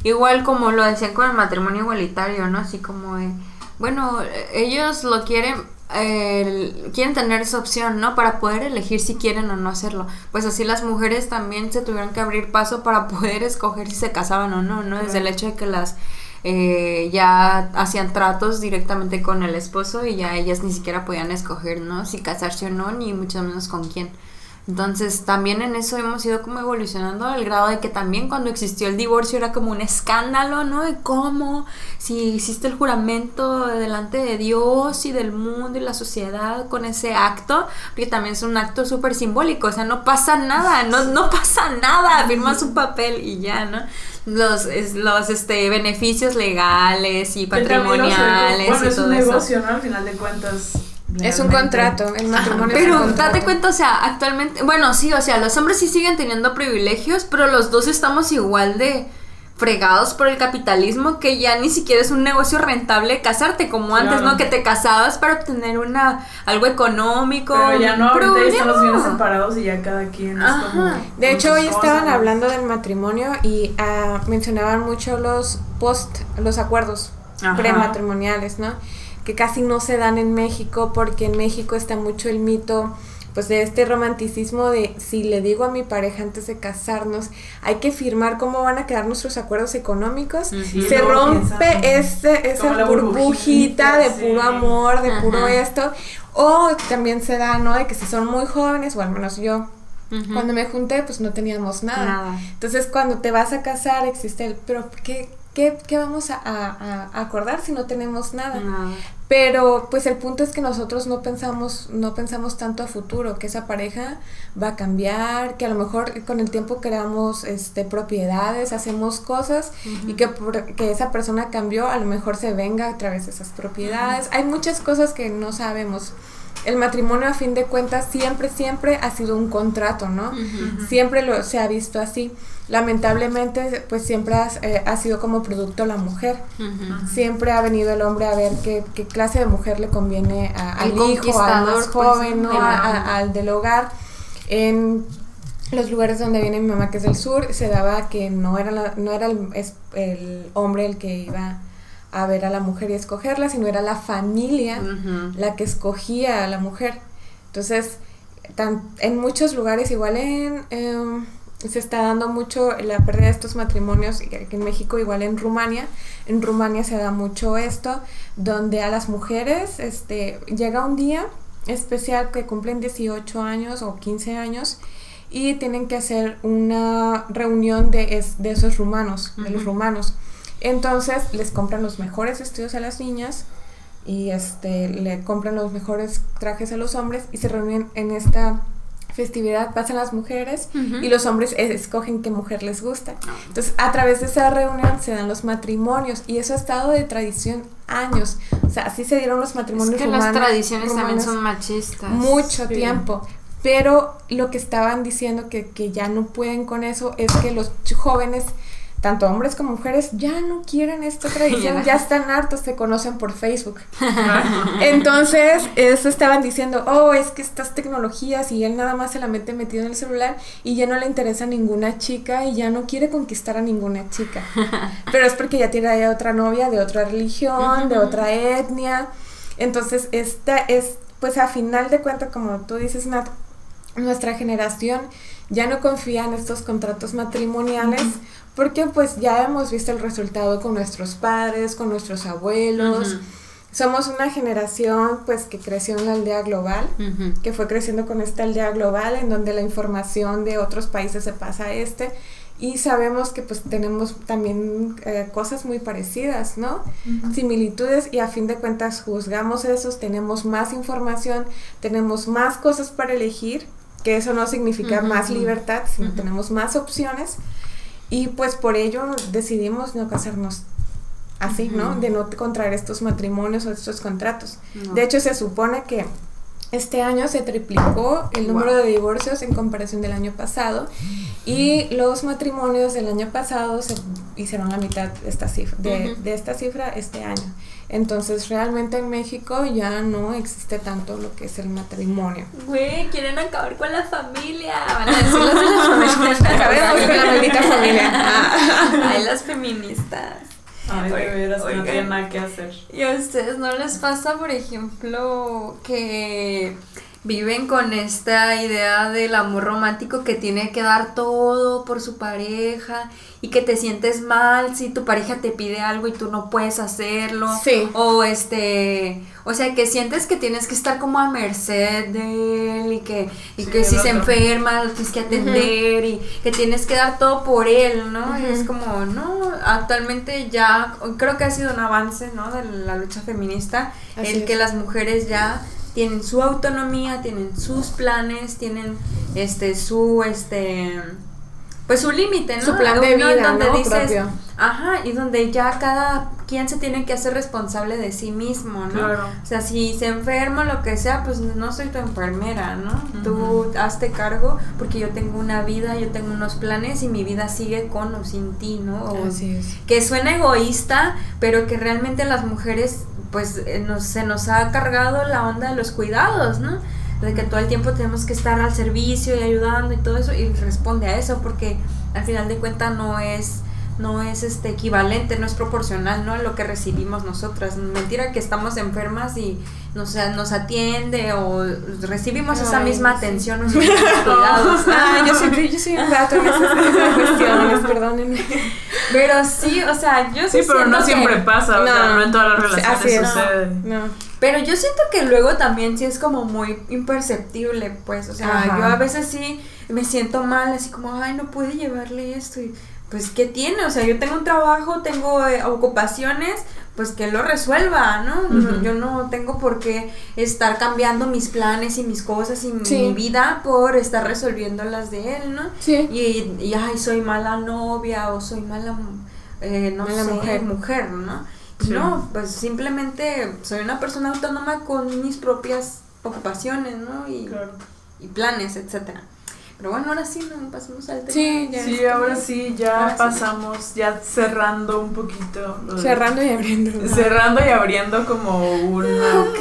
D: Igual como lo decían con el matrimonio igualitario, ¿no? Así como, de, bueno, ellos lo quieren, eh, quieren tener esa opción, ¿no? Para poder elegir si quieren o no hacerlo. Pues así las mujeres también se tuvieron que abrir paso para [laughs] poder escoger si se casaban o no, ¿no? Desde el hecho de que las eh, ya hacían tratos directamente con el esposo y ya ellas ni siquiera podían escoger, ¿no? Si casarse o no, ni mucho menos con quién. Entonces también en eso hemos ido como evolucionando al grado de que también cuando existió el divorcio era como un escándalo, ¿no? De cómo, si hiciste el juramento delante de Dios y del mundo y la sociedad con ese acto, porque también es un acto súper simbólico, o sea, no pasa nada, no, no pasa nada, firmas un papel y ya, ¿no? Los, es- los este, beneficios legales y patrimoniales
C: Bueno,
D: y
C: es
D: todo
C: un
D: eso.
C: negocio, ¿no? Al final de cuentas.
E: Es un contrato, el matrimonio es un
D: Pero
E: contrato.
D: date cuenta, o sea, actualmente, bueno, sí, o sea, los hombres sí siguen teniendo privilegios, pero los dos estamos igual de fregados por el capitalismo que ya ni siquiera es un negocio rentable casarte como antes,
C: Claro.
D: ¿no? Que te casabas para obtener una algo económico.
C: Pero ya no, ahorita ya están los bienes separados y ya cada quien es como.
E: De hecho, hoy
C: cosas,
E: estaban hablando del matrimonio y ah, mencionaban mucho los post, los acuerdos
C: Ajá.
E: prematrimoniales, ¿no? Que casi no se dan en México porque en México está mucho el mito pues de este romanticismo de si le digo a mi pareja antes de casarnos, hay que firmar cómo van a quedar nuestros acuerdos económicos. Se rompe este,
C: como
E: esa burbujita
C: burbujita,
E: de
C: sí.
E: puro amor, de puro esto. O también se da, ¿no? De que si son muy jóvenes, o al menos yo, cuando me junté, pues no teníamos nada.
D: Nada.
E: Entonces, cuando te vas a casar, existe el, pero ¿qué, qué, qué vamos a, a- a acordar si no tenemos nada?
D: Nada.
E: Pero, pues el punto es que nosotros no pensamos, no pensamos tanto a futuro, que esa pareja va a cambiar, que a lo mejor con el tiempo creamos este, propiedades, hacemos cosas y que, por- que esa persona cambió, a lo mejor se venga a través de esas propiedades. Hay muchas cosas que no sabemos. El matrimonio, a fin de cuentas, siempre, siempre ha sido un contrato, ¿no? Siempre lo, se ha visto así. Lamentablemente, pues siempre has- eh, ha sido como producto la mujer. Siempre ha venido el hombre a ver qué, qué clase de mujer le conviene a-
D: El
E: al hijo, al más
D: pues,
E: joven, A- al del hogar. En los lugares donde viene mi mamá, que es del sur, se daba que no era, la- no era el, es- el hombre el que iba a ver a la mujer y escogerla, sino era la familia la que escogía a la mujer. Entonces, tan- en muchos lugares, igual en, em, se está dando mucho la pérdida de estos matrimonios, en México, igual en Rumania, en Rumania se da mucho esto, donde a las mujeres este, llega un día especial que cumplen 18 años o 15 años y tienen que hacer una reunión de, es- de esos rumanos, de los rumanos. Entonces les compran los mejores vestidos a las niñas y este le compran los mejores trajes a los hombres y se reúnen en esta festividad, pasan las mujeres y los hombres es- escogen qué mujer les gusta. Entonces, a través de esa reunión se dan los matrimonios y eso ha estado de tradición años. O sea, así se dieron los
D: Es
E: matrimonios
D: que las
E: rumanos-
D: tradiciones también son machistas.
E: mucho
C: Sí.
E: tiempo. Pero lo que estaban diciendo que, que ya no pueden con eso es que los jóvenes, tanto hombres como mujeres, ya no quieren esta [laughs] tradición, ya están hartos, se conocen por Facebook. [laughs] Entonces, eso estaban diciendo, oh, es que estas tecnologías y él nada más se la mete metido en el celular y ya no le interesa a ninguna chica y ya no quiere conquistar a ninguna chica. [laughs] Pero es porque ya tiene ya otra novia de otra religión, de otra etnia. Entonces, esta es, pues a final de cuentas, como tú dices, Nat, nuestra generación ya no confía en estos contratos matrimoniales porque pues ya hemos visto el resultado con nuestros padres, con nuestros abuelos. Somos una generación pues que creció en la aldea global, que fue creciendo con esta aldea global en donde la información de otros países se pasa a este y sabemos que pues tenemos también eh, cosas muy parecidas, ¿no? Similitudes y a fin de cuentas juzgamos esos, tenemos más información, tenemos más cosas para elegir, que eso no significa más libertad, sino
D: Ujú.
E: tenemos más opciones y pues por ello decidimos no casarnos así, ¿no? De no contraer estos matrimonios o estos contratos.
D: No.
E: De hecho, se supone que este año se triplicó el número de divorcios en comparación del año pasado y los matrimonios del año pasado se hicieron la mitad de esta cifra, de esta cifra este año. Entonces, realmente en México ya no existe tanto lo que es el matrimonio.
D: Güey, quieren acabar con la familia. Van a decir los de la familia. [laughs]
E: Acabemos con la maldita familia. [laughs]
D: Ay, las feministas.
C: Ay, de veras, que no
D: Oigan.
C: tiene nada que hacer.
D: ¿Y a ustedes no les pasa, por ejemplo, que viven con esta idea del amor romántico que tiene que dar todo por su pareja y que te sientes mal si tu pareja te pide algo y tú no puedes hacerlo?
E: Sí.
D: O este, o sea, que sientes que tienes que estar como a merced de él y que, y
C: Sí,
D: que si se enferma lo tienes que atender y que tienes que dar todo por él, ¿no? Y es como, no, actualmente ya creo que ha sido un avance, ¿no? De la lucha feminista,
E: Así
D: el
E: es.
D: que las mujeres ya tienen su autonomía, tienen sus planes, tienen este su este pues su límite, ¿no?
E: Su plan de vida,
D: donde
E: ¿no?
D: dices,
E: Propio.
D: Ajá, y donde ya cada quien se tiene que hacer responsable de sí mismo, ¿no?
C: Claro.
D: O sea, si se enferma o lo que sea, pues no soy tu enfermera, ¿no? Tú hazte cargo porque yo tengo una vida, yo tengo unos planes y mi vida sigue con o sin ti, ¿no? O-
E: Así es.
D: que suena egoísta, pero que realmente las mujeres, pues eh, nos, se nos ha cargado la onda de los cuidados, ¿no? De que todo el tiempo tenemos que estar al servicio y ayudando y todo eso, y responde a eso, porque al final de cuentas no es no es este equivalente, no es proporcional, ¿no? Lo que recibimos nosotras. Mentira que estamos enfermas y nos, nos atiende o recibimos esa misma
E: sí.
D: atención [laughs] o esos mismos cuidados.
E: Ah, yo siempre, yo soy un gato en esas [laughs] cuestiones, perdónenme.
D: Pero sí, o sea, yo sí
C: Sí, pero no
D: que-
C: siempre pasa, o sea,
E: No.
C: no en todas las relaciones
E: Así es.
C: sucede.
E: No.
D: Pero yo siento que luego también sí es como muy imperceptible, pues, o sea,
E: Ajá.
D: yo a veces sí me siento mal, así como, ay, no puede llevarle esto y pues, ¿qué tiene? O sea, yo tengo un trabajo, tengo eh, ocupaciones, pues que lo resuelva, ¿no? Yo no tengo por qué estar cambiando mis planes y mis cosas y mi-
E: Sí.
D: mi vida por estar resolviendo las de él, ¿no?
E: Sí.
D: Y, y, ay, soy mala novia o soy mala, eh, no
E: Mala
D: sé,
E: mujer.
D: mujer, ¿no?
C: Sí.
D: No, pues simplemente soy una persona autónoma con mis propias ocupaciones, ¿no? Y,
C: Claro.
D: y planes, etcétera. Pero bueno, ahora sí, ¿no? pasemos al tema.
E: Sí, ya.
C: Sí, ahora sí, ya
D: Ahora sí.
C: pasamos, ya cerrando un poquito.
E: Cerrando y abriendo.
C: Cerrando y abriendo como una,
D: Ok.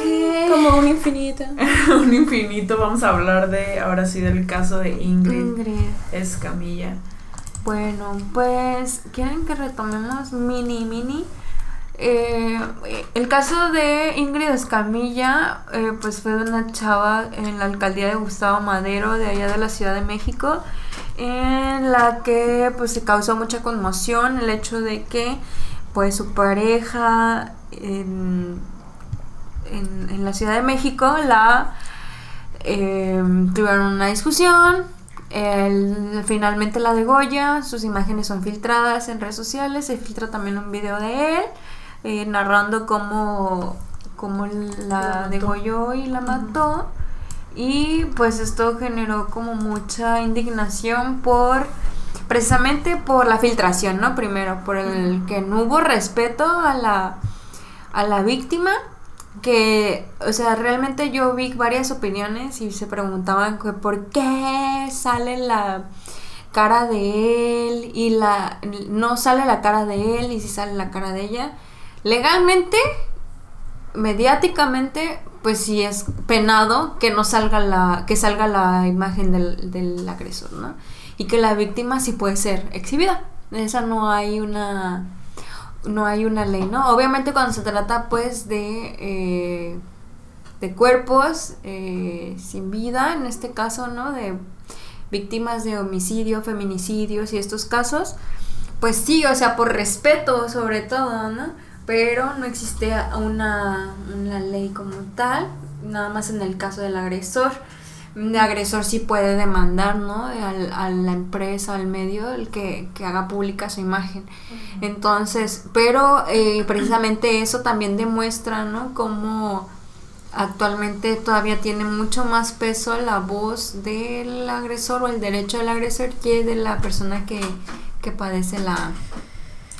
E: Como un infinito. [laughs]
C: un infinito. Vamos a hablar de, ahora sí, del caso de Ingrid
D: Ingrid.
C: Escamilla.
D: Bueno, pues, ¿quieren que retomemos mini, mini? Eh, el caso de Ingrid Escamilla, eh, pues fue de una chava en la alcaldía de Gustavo Madero, de allá de la Ciudad de México, en la que pues se causó mucha conmoción el hecho de que pues su pareja en, en, la Ciudad de México la eh, tuvieron una discusión. Él finalmente la degolla, sus imágenes son filtradas en redes sociales, se filtra también un video de él eh, narrando cómo, cómo
C: La
D: la degolló y la mató. Y pues esto generó como mucha indignación por precisamente por la filtración, ¿no? Primero, por el que no hubo respeto a la, a la víctima que, o sea, realmente yo vi varias opiniones y se preguntaban que por qué sale la cara de él y la no sale la cara de él y si sale la cara de ella. Legalmente, mediáticamente, pues sí es penado que no salga la que salga la imagen del, del agresor, ¿no? Y que la víctima sí puede ser exhibida. Esa no hay una no hay una ley, ¿no? Obviamente cuando se trata pues de, eh, de cuerpos eh, sin vida, en este caso, ¿no? De víctimas de homicidio, feminicidios y estos casos, pues sí, o sea, por respeto sobre todo, ¿no? Pero no existe una, una ley como tal, nada más en el caso del agresor el agresor sí puede demandar, ¿no? Al, a la empresa, al medio, el que, que haga pública su imagen. Entonces, pero eh, precisamente eso también demuestra, ¿no? Cómo actualmente todavía tiene mucho más peso la voz del agresor o el derecho del agresor que de la persona que, que padece la,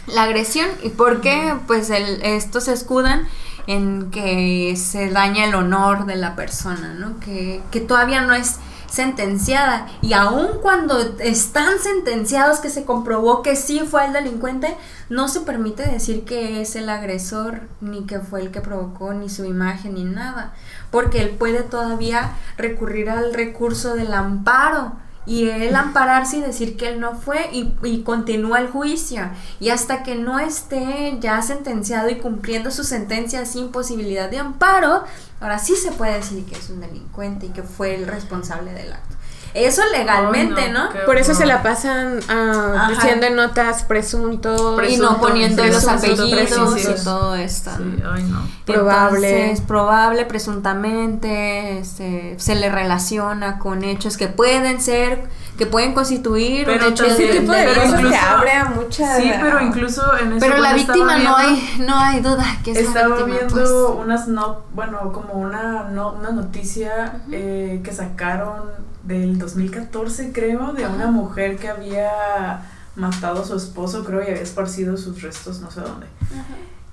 D: la agresión. ¿Y por qué? Pues el, estos se escudan en que se daña el honor de la persona, ¿no? Que, que todavía no es sentenciada y aun cuando están sentenciados que se comprobó que sí fue el delincuente, no se permite decir que es el agresor, ni que fue el que provocó, ni su imagen, ni nada, porque él puede todavía recurrir al recurso del amparo y él ampararse y decir que él no fue y, y, continúa el juicio. Y hasta que no esté ya sentenciado y cumpliendo su sentencia sin posibilidad de amparo, ahora sí se puede decir que es un delincuente y que fue el responsable del acto. Eso legalmente, ¿no?
E: Por eso se la pasan uh, diciendo en notas presunto,
D: presunto y no poniendo los apellidos y todo esto.
C: Sí, ay, no.
E: Probable.
D: Es probable, presuntamente, este, se le relaciona con hechos que pueden ser, que pueden constituir
C: pero
D: un hecho
C: también,
E: tipo de
C: incluso-
E: abre a mucha...
C: Sí, pero [laughs] incluso en ese
D: Pero la víctima no hay, no hay duda que es la
C: Estaba
D: víctima.
C: viendo
D: pues.
C: unas no, bueno, como una no, una noticia eh, que sacaron del 2014, creo, de una mujer que había matado a su esposo, creo, y había esparcido sus restos no sé dónde.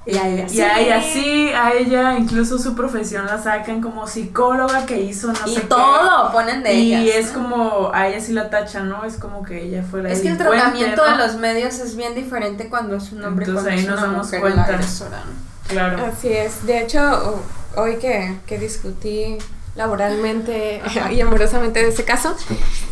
D: Y a ella
C: Y a ella
D: sí.
C: a ella incluso su profesión la sacan como psicóloga que hizo no
D: y
C: sé qué.
D: todo ponen de
C: Y
D: ellas.
C: es como, a ella sí la tachan, ¿no? Es como que ella fue la
D: Es que el tratamiento
C: ¿no?
D: de los medios es bien diferente cuando es un hombre y
C: Entonces
D: cuando
C: ahí
D: es
C: nos
D: una
C: damos
D: mujer
C: cuenta.
D: la agresora, ¿no?
C: Claro.
E: Así es. De hecho, ho- hoy que, que discutí laboralmente [laughs] y amorosamente de ese caso,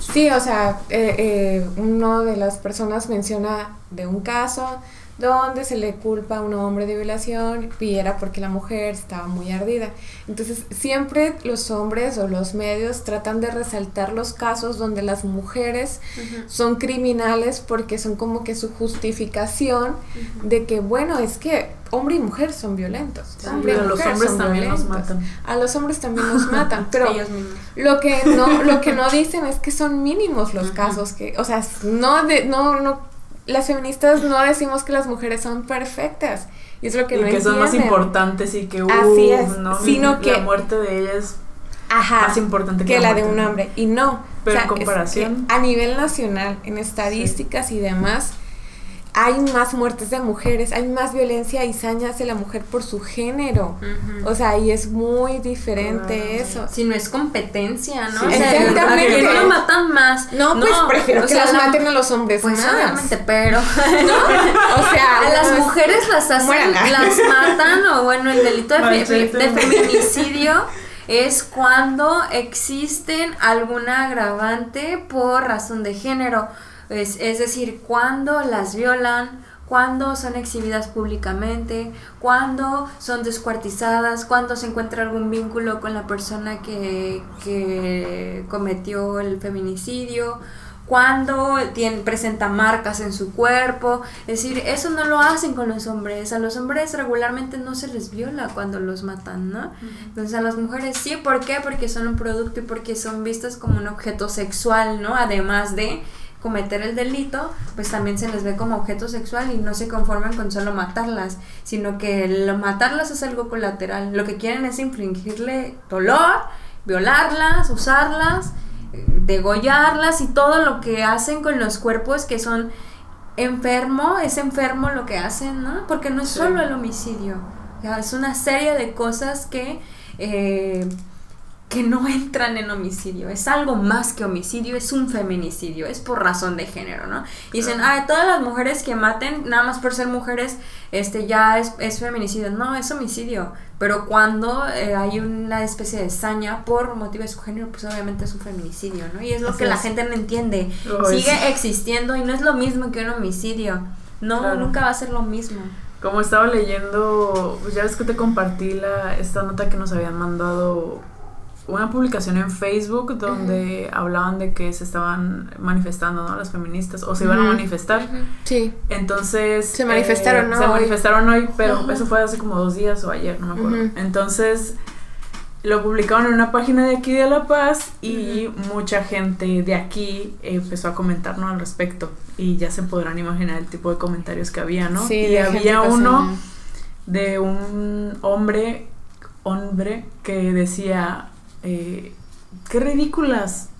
E: sí, o sea, eh, eh, una de las personas menciona de un caso donde se le culpa a un hombre de violación y era porque la mujer estaba muy ardida. Entonces, siempre los hombres o los medios tratan de resaltar los casos donde las mujeres son criminales porque son como que su justificación de que, bueno, es que hombre y mujer son violentos.
C: Sí,
E: Hombre y
C: a los
E: mujer
C: hombres
E: son
C: también nos
E: violentos.
C: matan.
E: A los hombres también nos matan, [laughs] pero
D: Ellos mismos.
E: lo que no lo que no [laughs] dicen es que son mínimos los casos que, o sea, no de no no las feministas no decimos que las mujeres son perfectas. Y es lo que
C: y
E: no
C: que son más importantes y que uh,
E: Así es,
C: ¿no?
E: sino
C: la
E: que-
C: muerte de ella es
E: Ajá,
C: más importante que,
E: que la de un hombre. Y no.
C: Pero en
E: es
C: comparación-
E: que a nivel nacional, en estadísticas y demás, hay más muertes de mujeres, hay más violencia y saña hacia la mujer por su género. O sea, y es muy diferente eso.
D: Si no es competencia, ¿no?
C: Sí,
D: o sea,
E: exactamente.
D: ¿a quién lo matan más?
E: No, pues prefiero
D: o
E: que
D: sea,
E: las
D: la-
E: maten a los hombres
D: Pues
E: más.
D: obviamente, pero [laughs]
E: O sea,
D: a las
E: no es-
D: mujeres las hacen, las matan o bueno, el delito de, fe- de feminicidio es cuando existen alguna agravante por razón de género, es, es decir, cuando las violan, cuando son exhibidas públicamente, cuando son descuartizadas, cuando se encuentra algún vínculo con la persona que, que cometió el feminicidio, cuando tiene, presenta marcas en su cuerpo. Es decir, eso no lo hacen con los hombres. A los hombres regularmente no se les viola cuando los matan, ¿no? Entonces a las mujeres sí, ¿por qué? Porque son un producto y porque son vistas como un objeto sexual, ¿no? Además de cometer el delito, pues también se les ve como objeto sexual y no se conforman con solo matarlas, sino que lo matarlas es algo colateral. Lo que quieren es infligirle dolor, violarlas, usarlas, eh, degollarlas y todo lo que hacen con los cuerpos que son enfermo, es enfermo lo que hacen, ¿no? Porque no es
C: Sí.
D: solo el homicidio. Es una serie de cosas que, eh, que no entran en homicidio. Es algo más que homicidio, es un feminicidio, es por razón de género, ¿no? Y dicen, ah, todas las mujeres que maten, nada más por ser mujeres, este ya es, es feminicidio. No, es homicidio. Pero cuando eh, hay una especie de saña por motivo de su género, pues obviamente es un feminicidio, ¿no? Y es lo
C: Así
D: que la gente no entiende. Sigue
C: es.
D: existiendo y no es lo mismo que un homicidio. No,
C: Claro.
D: nunca va a ser lo mismo.
C: Como estaba leyendo, pues ya ves que te compartí la, esta nota que nos habían mandado una publicación en Facebook donde hablaban de que se estaban manifestando, ¿no? Las feministas, o se iban a manifestar.
E: Sí.
C: Entonces...
E: Se manifestaron, ¿no?
C: Se
E: Hoy.
C: manifestaron hoy, pero eso fue hace como dos días o ayer, no me acuerdo. Entonces lo publicaron en una página de aquí de La Paz y mucha gente de aquí empezó a comentar ¿no? al respecto. Y ya se podrán imaginar el tipo de comentarios que había, ¿no?
E: Sí,
C: y había uno
E: se-
C: de un hombre, hombre que decía, eh, qué ridículas.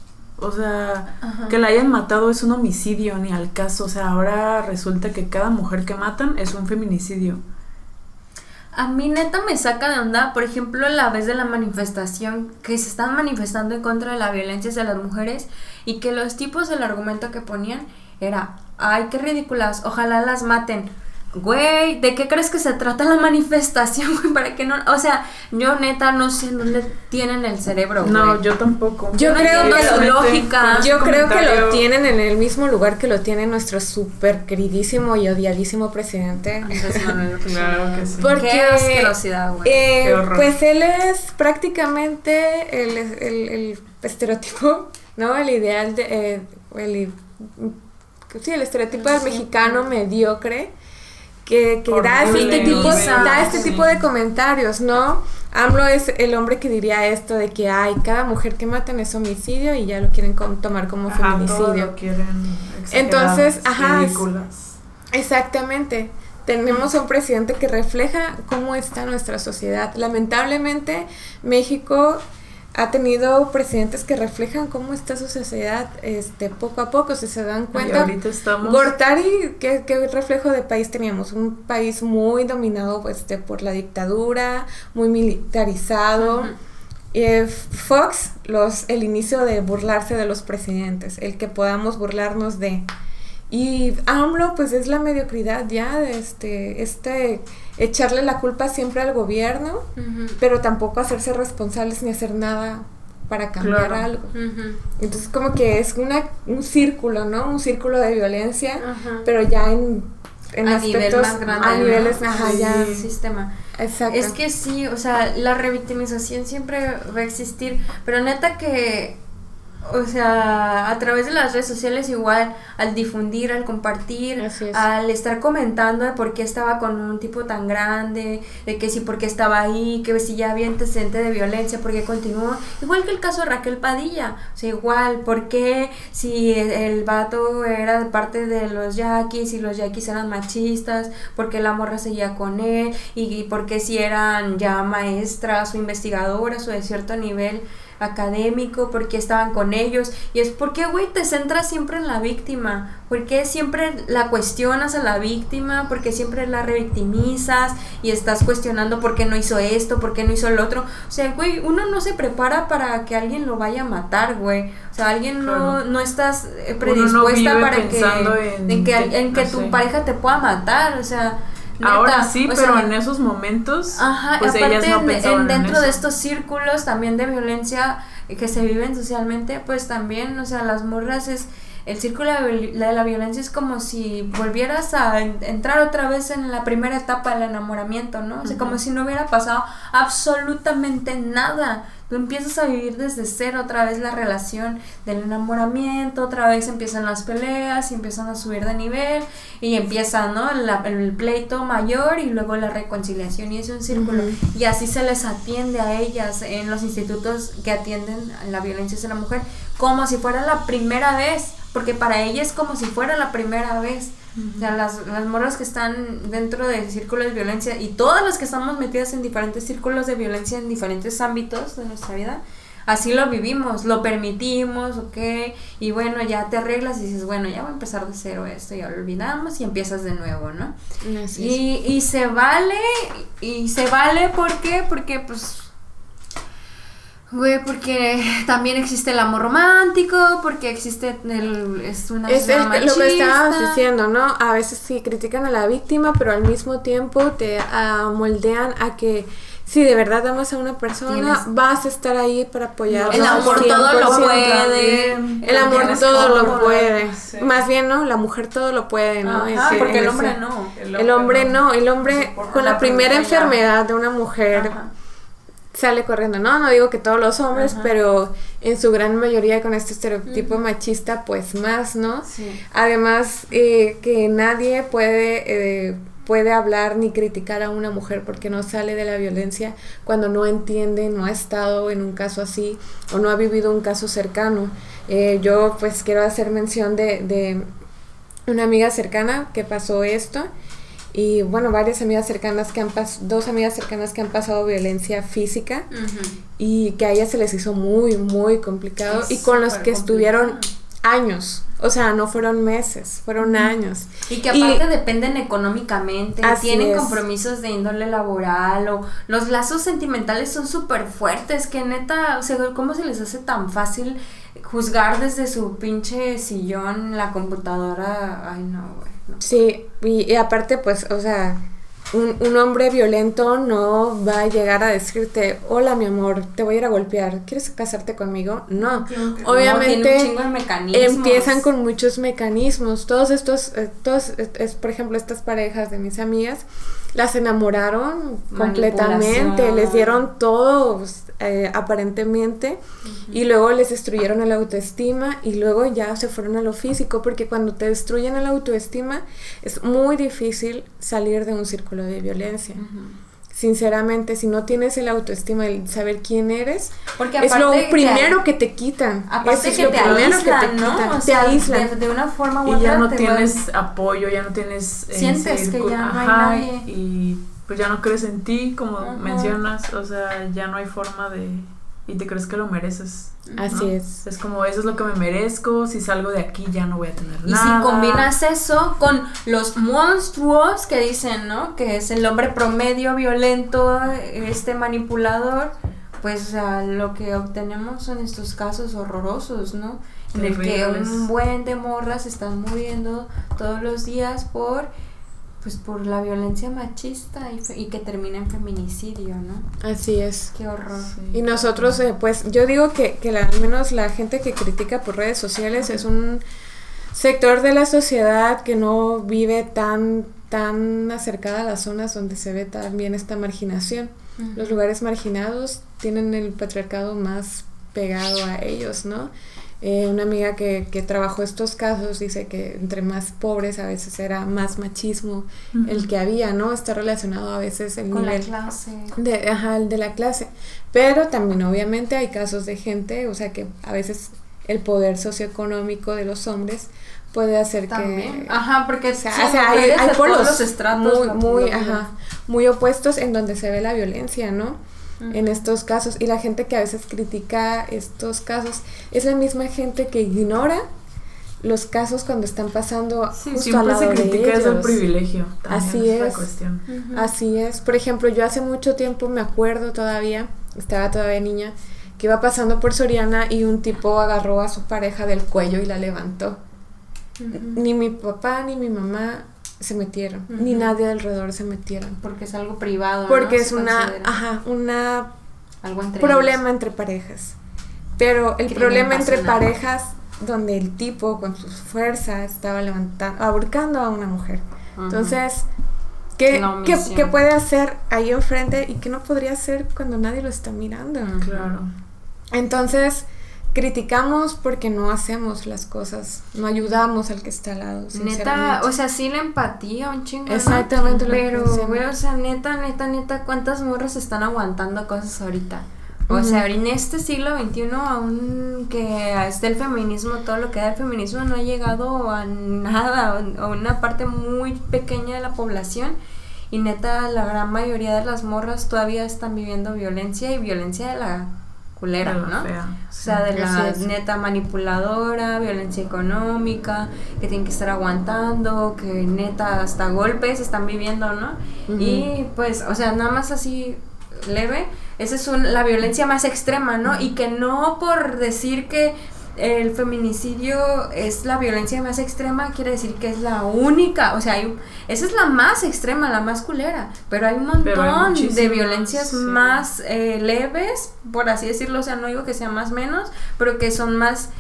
C: O sea, que la hayan matado es un homicidio, ni al caso. O sea, ahora resulta que cada mujer que matan es un feminicidio.
D: A mí neta me saca de onda, por ejemplo, la vez de la manifestación, que se están manifestando en contra de la violencia hacia las mujeres y que los tipos del argumento que ponían era, ay, qué ridículas, ojalá las maten. Güey, ¿de qué crees que se trata la manifestación, [laughs] güey? Para que no, o sea, yo neta no sé en dónde tienen el cerebro, güey.
C: No, yo tampoco.
E: Yo
D: No
E: creo que
C: Solamente
D: lógica.
E: Yo creo que lo tienen en el mismo lugar que lo tiene nuestro súper queridísimo y odiadísimo presidente.
D: Andrés Manuel López
C: Claro que sí.
E: Porque,
D: Qué asquerosidad, güey.
E: eh,
C: Qué horror.
E: pues él es prácticamente el, el- el estereotipo, [laughs] ¿no? El ideal de... eh, el, sí, el estereotipo del mexicano mediocre que, que da, este tipo, da este tipo de comentarios, ¿no? AMLO es el hombre que diría esto de que, ay, cada mujer que matan es homicidio y ya lo quieren com- tomar como
C: Ajá, todo
E: feminicidio.
C: lo quieren
E: Entonces, ajá,
C: ridículas.
E: Exactamente. Tenemos a un presidente que refleja cómo está nuestra sociedad. Lamentablemente, México ha tenido presidentes que reflejan cómo está su sociedad este, poco a poco, si se dan cuenta.
C: ahorita estamos...
E: Gortari, ¿qué, qué reflejo de país teníamos? Un país muy dominado este, por la dictadura, muy militarizado. Eh, Fox, los, el inicio de burlarse de los presidentes, el que podamos burlarnos de. Y AMLO, pues es la mediocridad ya, de este, este, echarle la culpa siempre al gobierno, pero tampoco hacerse responsables ni hacer nada para cambiar
C: Claro.
E: algo. Entonces como que es una, un círculo, ¿no? Un círculo de violencia, pero ya en, en
D: a nivel
E: aspectos,
D: más grande.
E: a
D: ¿no?
E: niveles, ajá,
D: Sí,
E: ya.
D: el sistema.
E: Exacto.
D: Es que sí, o sea, la revictimización siempre va a existir, pero neta que, o sea, a través de las redes sociales igual, al difundir, al compartir,
E: es.
D: al estar comentando de por qué estaba con un tipo tan grande, de que si por qué estaba ahí, que si ya había antecedente de violencia, por qué continuó, igual que el caso de Raquel Padilla, o sea, igual, por qué si el, vato era de parte de los yaquis y los yaquis eran machistas, por qué la morra seguía con él, y, y por qué si eran ya maestras o investigadoras o de cierto nivel académico, por qué estaban con ellos, y es porque, güey, te centras siempre en la víctima, porque siempre la cuestionas a la víctima, porque siempre la revictimizas y estás cuestionando por qué no hizo esto, por qué no hizo lo otro, o sea, güey, uno no se prepara para que alguien lo vaya a matar, güey, o sea, alguien no,
C: Claro.
D: no estás eh,
C: no
D: predispuesta para que,
C: en
D: en que,
C: que-
D: en que
C: no
D: tu
C: sé.
D: pareja te pueda matar, o sea...
C: Ahora sí, pero
D: sea,
C: en esos momentos,
D: Ajá,
C: pues
D: aparte
C: ellas no
D: en-
C: pensaban
D: en dentro
C: en
D: de estos círculos también de violencia que se viven socialmente, pues también, o sea, las morras es el círculo de, la violencia es como si volvieras a en- entrar otra vez en la primera etapa del enamoramiento, ¿no? O sea, como si no hubiera pasado absolutamente nada. Tú empiezas a vivir desde cero otra vez la relación del enamoramiento, otra vez empiezan las peleas y empiezan a subir de nivel y empieza, ¿no? La- el pleito mayor y luego la reconciliación y es un círculo. Y así se les atiende a ellas en los institutos que atienden la violencia hacia la mujer como si fuera la primera vez, porque para ellas es como si fuera la primera vez. O sea, las, las morras que están dentro de círculos de violencia y todas las que estamos metidas en diferentes círculos de violencia en diferentes ámbitos de nuestra vida, así lo vivimos, lo permitimos, ok, y bueno, ya te arreglas y dices, bueno, ya voy a empezar de cero esto, ya lo olvidamos y empiezas de nuevo, ¿no? Y, y se vale, y se vale, ¿por qué? Porque pues... Güey, porque también existe el amor romántico, porque existe el... Es una
E: Es el- lo que estabas diciendo, ¿no? A veces sí critican a la víctima, pero al mismo tiempo te ah, moldean a que si de verdad amas a una persona,
D: Tienes-
E: vas a estar ahí para apoyarla.
D: El amor todo lo
E: 100%.
D: puede.
E: El amor todo lo puede.
C: sí.
E: Más bien, ¿no? La mujer todo lo puede, ¿no?
C: Ajá,
E: Ese-
C: porque el hombre
E: ese-
C: no.
E: El hombre no, el hombre con la
C: la
E: primera enfermedad de una mujer
C: Ajá.
E: Sale corriendo. No, no digo que todos los hombres,
C: Ajá.
E: pero en su gran mayoría con este estereotipo machista, pues más, ¿no?
D: Sí.
E: Además, eh, que nadie puede, eh, puede hablar ni criticar a una mujer porque no sale de la violencia cuando no entiende, no ha estado en un caso así o no ha vivido un caso cercano. Eh, yo pues quiero hacer mención de, de una amiga cercana que pasó esto y bueno, varias amigas cercanas que han pasado, dos amigas cercanas que han pasado violencia física y que a ellas se les hizo muy, muy complicado
D: Es
E: y con los que estuvieron años, o sea, no fueron meses, fueron años.
D: Y que aparte dependen económicamente, tienen
E: es.
D: compromisos de índole laboral o los lazos sentimentales son súper fuertes, que neta, o sea, ¿cómo se les hace tan fácil juzgar desde su pinche sillón la computadora? Ay, no, güey. No.
E: Sí, y, y aparte, pues, o sea, un, un hombre violento no va a llegar a decirte, hola mi amor, te voy a ir a golpear, ¿quieres casarte conmigo? No,
D: No,
E: obviamente
D: mecanismos.
E: empiezan con muchos mecanismos. Todos estos, eh, todos, eh, es, por ejemplo, estas parejas de mis amigas, las enamoraron completamente, les dieron todo eh, aparentemente y luego les destruyeron el autoestima y luego ya se fueron a lo físico porque cuando te destruyen el autoestima es muy difícil salir de un círculo de violencia. Sinceramente, si no tienes el autoestima, el saber quién eres,
D: Porque
E: es lo
D: que-
E: primero que te quitan.
D: Aparte
E: Eso
D: que
E: lo
D: te aíslan,
E: que te
D: ¿no?
E: quitan.
D: O
E: te
D: sea,
E: aíslan.
D: De, de una forma u
C: Y
D: otra
C: ya no tienes apoyo, ya no tienes... eh,
D: Sientes que ya no hay nadie.
C: Y pues ya no crees en ti, como
D: Ajá.
C: mencionas, o sea, ya no hay forma de... Y te crees que lo mereces.
E: Así
C: ¿no?
E: es.
C: Es como, eso es lo que me merezco, si salgo de aquí ya no voy a tener
D: Y
C: nada.
D: si combinas eso con los monstruos que dicen, ¿no? Que es el hombre promedio violento, este manipulador, pues o sea, lo que obtenemos son estos casos horrorosos, ¿no? En el que un buen de morras se están muriendo todos los días por pues por la violencia machista y, fe- y que termina en feminicidio, ¿no?
E: Así es.
D: Qué horror.
C: Sí.
E: Y nosotros, eh, pues yo digo que, que la- al menos la gente que critica por redes sociales es un sector de la sociedad que no vive tan, tan acercada a las zonas donde se ve también esta marginación. Los lugares marginados tienen el patriarcado más pegado a ellos, ¿no? Eh, una amiga que, que trabajó estos casos dice que entre más pobres a veces era más machismo el que había, ¿no? Está relacionado a veces el
D: Con la
E: nivel
D: clase.
E: de, ajá, el de la clase. Pero también obviamente hay casos de gente, o sea que a veces el poder socioeconómico de los hombres puede hacer
D: También.
E: que...
D: Ajá, porque
E: O sea,
D: sí,
E: o sea, hay, hay polos
D: estratos
E: muy, muy, ajá, muy opuestos en donde se ve la violencia, ¿no? En estos casos. Y la gente que a veces critica estos casos es la misma gente que ignora los casos cuando están pasando
C: Sí,
E: justo
C: siempre
E: al lado
C: se
E: de
C: critica el
E: ellos.
C: privilegio. también
E: Así es.
C: cuestión.
E: Así es. Por ejemplo, yo hace mucho tiempo me acuerdo todavía, estaba todavía niña, que iba pasando por Soriana y un tipo agarró a su pareja del cuello y la levantó. Ni mi papá ni mi mamá se metieron, ni nadie alrededor se metieron.
D: Porque es algo privado. ¿no?
E: Porque es una,
D: considera
E: ajá, una
D: algo entre
E: problema
D: ellos.
E: entre parejas. Pero el
D: Crimen
E: problema entre parejas donde el tipo con sus fuerzas estaba levantando, ahorcando a una mujer. Entonces, ¿qué, qué, qué puede hacer ahí enfrente y qué no podría hacer cuando nadie lo está mirando?
C: Claro.
E: Entonces, criticamos porque no hacemos las cosas, no ayudamos al que está al lado.
D: Neta, o sea, sí la empatía, un chingo.
E: Exactamente
D: Pero, güey, o sea, neta, neta, neta, ¿cuántas morras están aguantando cosas ahorita? O sea, en este siglo XXI, aún que esté el feminismo, todo lo que da el feminismo no ha llegado a nada, a una parte muy pequeña de la población. Y neta, la gran mayoría de las morras todavía están viviendo violencia y violencia de la culera, ¿no?
C: fea,
D: O sea, de la
E: es.
D: neta manipuladora, violencia económica, que tienen que estar aguantando, que neta hasta golpes están viviendo, ¿no? Y pues, o sea, nada más así leve, esa es un- la violencia más extrema, ¿no? Y que no por decir que el feminicidio es la violencia más extrema, quiere decir que es la única, o sea, hay, esa es la más extrema, la más culera, pero hay un
C: hay
D: montón de violencias
C: sí.
D: más eh, leves, por así decirlo, o sea, no digo que sea más menos, pero que son más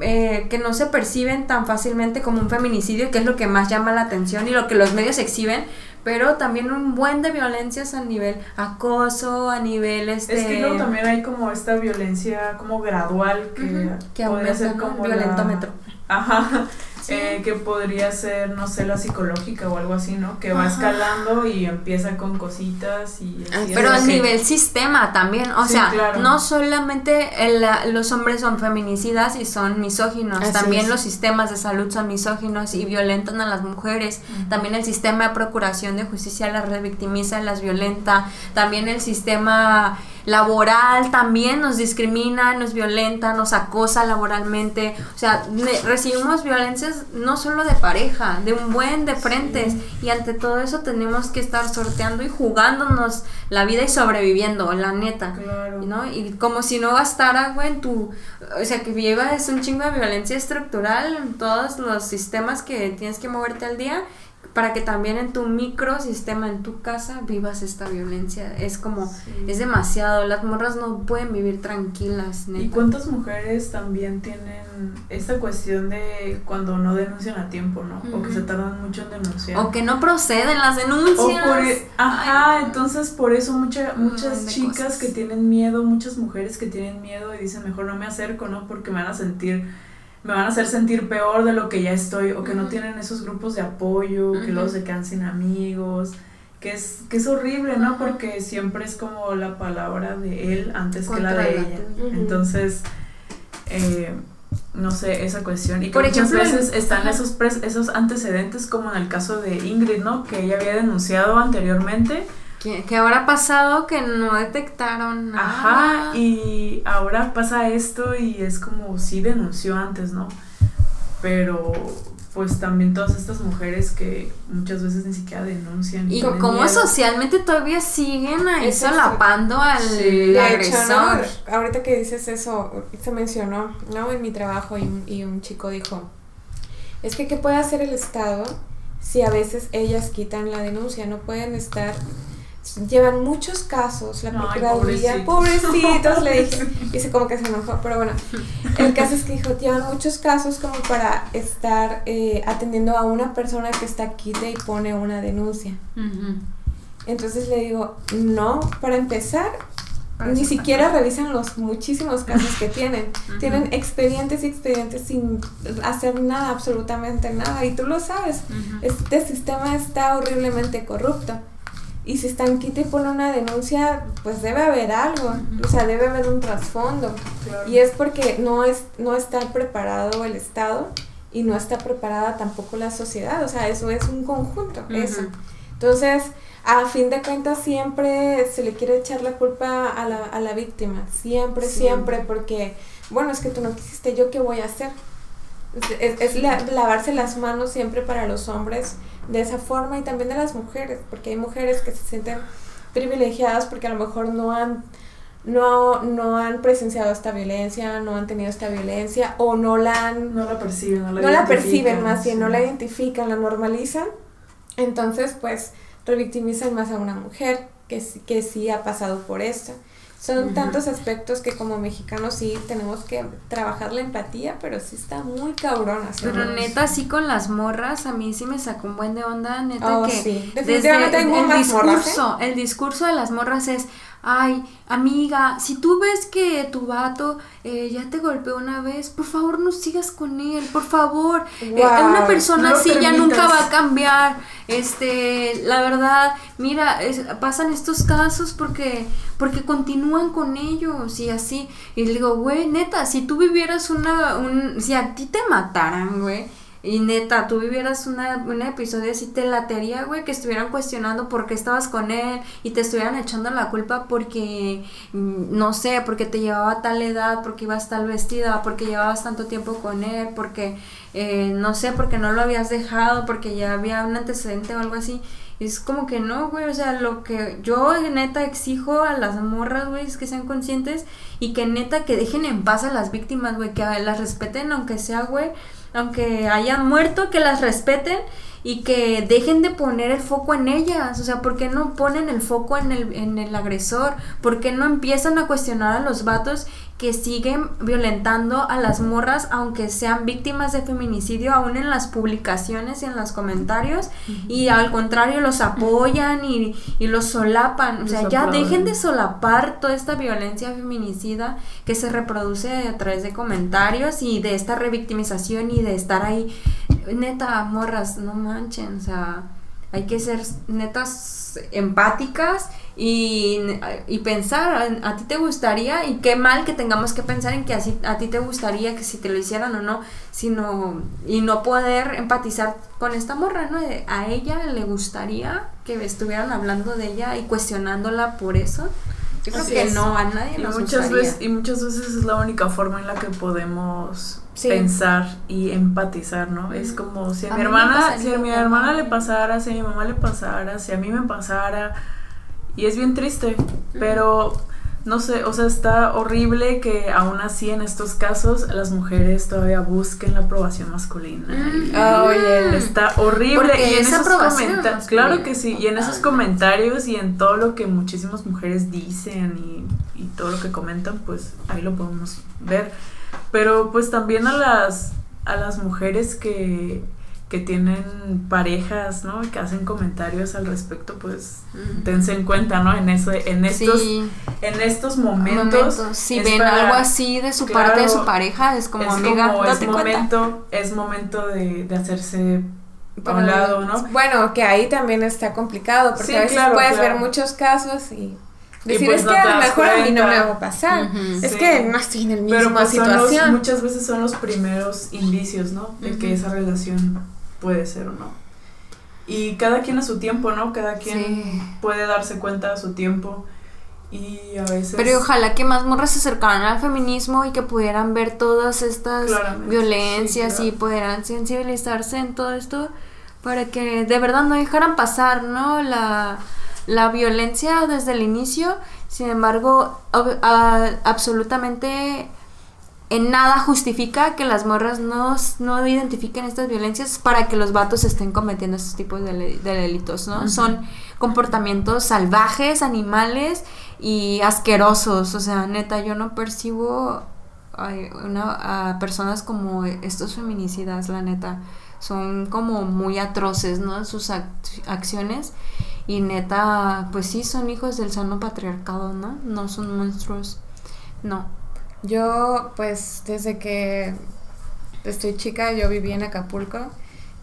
D: eh, que no se perciben tan fácilmente como un feminicidio, que es lo que más llama la atención y lo que los medios exhiben, pero también un buen de violencias a nivel acoso, a nivel este
C: Es que luego también hay como esta violencia como gradual que, podría
D: aumenta,
C: ser como
D: Violentómetro.
C: la- Ajá.
D: Sí.
C: eh, que podría ser, no sé, la psicológica o algo así, ¿no? Que va escalando y empieza con cositas y
E: Ah,
C: así.
D: Pero a
C: que-
D: nivel sistema también, o
C: Sí,
D: sea,
C: claro.
D: no solamente el- la- los hombres son feminicidas y son misóginos,
E: Así
D: también
E: es.
D: los sistemas de salud son misóginos y violentan a las mujeres, también el sistema de procuración de justicia las revictimiza, las violenta, también el sistema laboral también nos discrimina, nos violenta, nos acosa laboralmente, o sea, recibimos violencias no solo de pareja, de un buen de frentes y ante todo eso tenemos que estar sorteando y jugándonos la vida y sobreviviendo, la neta.
C: Claro.
D: ¿no? Y como si no bastara, güey, en tu... O sea, que llevas un chingo de violencia estructural en todos los sistemas que tienes que moverte al día para que también en tu microsistema, en tu casa, vivas esta violencia. Es como, es demasiado. Las morras no pueden vivir tranquilas,
C: ¿Y cuántas mujeres también tienen esta cuestión de cuando no denuncian a tiempo, ¿no? O que se tardan mucho en denunciar.
D: O que no proceden las
C: O
D: denuncias.
C: por, e- ajá,
D: Ay, no.
C: entonces por eso mucha, muchas chicas
D: cosas.
C: que tienen miedo, muchas mujeres que tienen miedo y dicen mejor no me acerco, ¿no? Porque me van a sentir, me van a hacer sentir peor de lo que ya estoy, o que no tienen esos grupos de apoyo, que luego se quedan sin amigos, que es, que es horrible, ¿no? Porque siempre es como la palabra de él antes que la de
D: la
C: ella. Entonces, eh, no sé, esa cuestión. Y que
D: Por
C: muchas
D: ejemplo,
C: veces están esos, pres- esos antecedentes, como en el caso de Ingrid, ¿no? Que ella había denunciado anteriormente.
D: ¿Qué, qué habrá pasado que no detectaron nada?
C: Ajá, y ahora pasa esto y es como sí denunció antes, ¿no? Pero pues también todas estas mujeres que muchas veces ni siquiera denuncian.
D: Y cómo
C: miedo.
D: socialmente todavía siguen ahí
E: Exacto.
D: solapando al
C: Sí.
E: De hecho,
D: agresor.
E: ¿no? Ahorita que dices eso, se mencionó, ¿no? En mi trabajo y un, y un chico dijo, es que ¿qué puede hacer el Estado si a veces ellas quitan la denuncia? No pueden estar... Llevan muchos casos, la
C: Ay,
E: Procuraduría,
C: pobrecitos.
E: pobrecitos, le dije, dice [laughs] como que se enojó, pero bueno, el caso es que dijo, llevan muchos casos como para estar eh, atendiendo a una persona que está quite y pone una denuncia. Entonces le digo, no, para empezar,
D: Para
E: ni siquiera revisan los muchísimos casos que tienen. Tienen expedientes y expedientes sin hacer nada, absolutamente nada. Y tú lo sabes, este sistema está horriblemente corrupto. Y si están quita y pone una denuncia, pues debe haber algo, o sea, debe haber un trasfondo.
C: Claro.
E: Y es porque no, es, no está preparado el Estado y no está preparada tampoco la sociedad, o sea, eso es un conjunto, eso. Entonces, a fin de cuentas, siempre se le quiere echar la culpa a la, a la víctima, siempre, siempre, porque, bueno, es que tú no quisiste, ¿yo qué voy a hacer? Es, es la- lavarse las manos siempre para los hombres de esa forma y también de las mujeres, porque hay mujeres que se sienten privilegiadas porque a lo mejor no han no, no han presenciado esta violencia, no han tenido esta violencia o no la han
C: No la perciben, no la
E: no la perciben más bien, no la identifican, la normalizan. Entonces, pues, revictimizan más a una mujer que, que sí ha pasado por esto. Son
C: Ujú.
E: tantos aspectos que como mexicanos sí tenemos que trabajar la empatía, pero sí está muy cabrona. ¿sí?
D: Pero neta, así con las morras, a mí sí me sacó un buen de onda, neta,
E: Oh,
D: que
E: sí.
D: desde
E: Definitivamente hay
D: el
E: más morras, ¿eh?
D: discurso, el discurso de las morras es, ay, amiga, si tú ves que tu vato eh, ya te golpeó una vez, por favor no sigas con él, por favor, Eh,
E: Guau,
D: una persona
C: no
D: así ya nunca va a cambiar, este, la verdad, mira, es- pasan estos casos porque, porque continúan con ellos y así, y le digo, güey, neta, si tú vivieras una, un, si a ti te mataran, güey, Y neta, tú vivieras una, un episodio así, te latería, güey, que estuvieran cuestionando por qué estabas con él y te estuvieran echando la culpa porque, mm, no sé, porque te llevaba tal edad, porque ibas tal vestida, porque llevabas tanto tiempo con él, porque, eh, no sé, porque no lo habías dejado, porque ya había un antecedente o algo así. Es como que no, güey, o sea, lo que yo neta exijo a las morras, güey, es que sean conscientes y que neta que dejen en paz a las víctimas, güey, que las respeten aunque sea, güey aunque hayan muerto, que las respeten y que dejen de poner el foco en ellas. O sea, ¿por qué no ponen el foco en el, en el agresor? ¿Por qué no empiezan a cuestionar a los vatos que siguen violentando a las morras, aunque sean víctimas de feminicidio, aún en las publicaciones y en los comentarios? Y al contrario, los apoyan y, y los solapan. O sea, ya dejen de solapar toda esta violencia feminicida que se reproduce a través de comentarios y de esta revictimización y de estar ahí neta, morras, no manchen, o sea, hay que ser netas empáticas y, y pensar, a, ti te gustaría, y qué mal que tengamos que pensar en que así, a ti te gustaría que si te lo hicieran o no, sino, y no poder empatizar con esta morra, ¿no? A ella le gustaría que estuvieran hablando de ella y cuestionándola por eso. Yo creo que no, a nadie
C: y
D: nos
C: muchas veces Y muchas veces es la única forma en la que podemos pensar y empatizar, ¿no? Es como si a, mi hermana, si a mi hermana le pasara, si a mi mamá le pasara, si a mí me pasara. Y es bien triste, pero no sé, o sea, está horrible que aún así en estos casos las mujeres todavía busquen la aprobación masculina.
E: Oh,
C: Está horrible. y en esos comentarios, claro que sí, y en esos comentarios y en todo lo que muchísimas mujeres dicen y, y todo lo que comentan, pues ahí lo podemos ver. Pero pues también a las, a las mujeres que, que tienen parejas, ¿no? Que hacen comentarios al respecto, pues dense en cuenta, ¿no? En eso, en estos, en estos momentos.
D: Si ven algo así de su parte de su pareja, es como amiga,
C: es momento, es momento de, de hacerse a un lado, ¿no?
E: Bueno, que ahí también está complicado, porque a veces puedes ver muchos casos y Decir, pues es que a lo mejor a mí no me va a pasar. es que no estoy en el mismo Pero pues situación.
C: muchas veces son los primeros indicios, ¿no? De que esa relación puede ser o no. Y cada quien a su tiempo, ¿no? Cada quien puede darse cuenta a su tiempo. Y a veces...
D: Pero ojalá que más morras se acercaran al feminismo y que pudieran ver todas estas violencias y pudieran sensibilizarse en todo esto para que de verdad no dejaran pasar, ¿no? La la violencia desde el inicio, sin embargo, absolutamente en nada justifica que las morras no, no, identifiquen estas violencias para que los vatos estén cometiendo estos tipos de, delitos, ¿no? Son comportamientos salvajes, animales y asquerosos. O sea, neta, yo no percibo a personas como estos feminicidas, la neta. Son como muy atroces, ¿no? Sus acciones. Y neta, pues sí, son hijos del sano patriarcado, ¿no? No son monstruos. No.
E: Yo, pues, desde que estoy chica, yo viví en Acapulco.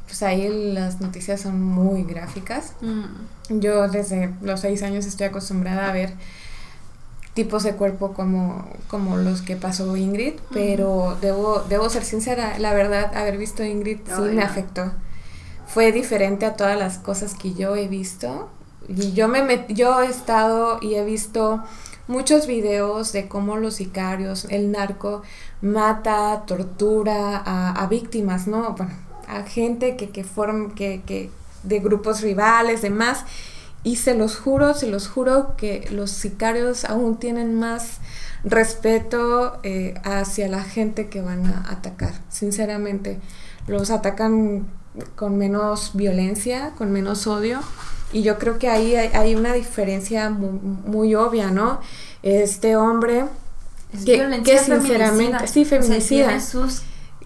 E: Pues ahí las noticias son muy gráficas. Mm. Yo desde los seis años estoy acostumbrada a ver tipos de cuerpo como, como los que pasó Ingrid, pero debo, debo ser sincera, la verdad, haber visto Ingrid sí me afectó. Fue diferente a todas las cosas que yo he visto y yo, me yo he estado y he visto muchos videos de cómo los sicarios, el narco, mata, tortura a, víctimas, ¿no? Bueno, a gente que, que que, que de grupos rivales, demás. Y se los juro, se los juro que los sicarios aún tienen más respeto eh, hacia la gente que van a atacar. Sinceramente, los atacan con menos violencia, con menos odio. Y yo creo que ahí hay, una diferencia muy, obvia, ¿no? Este hombre que, que sinceramente, sí, feminicida.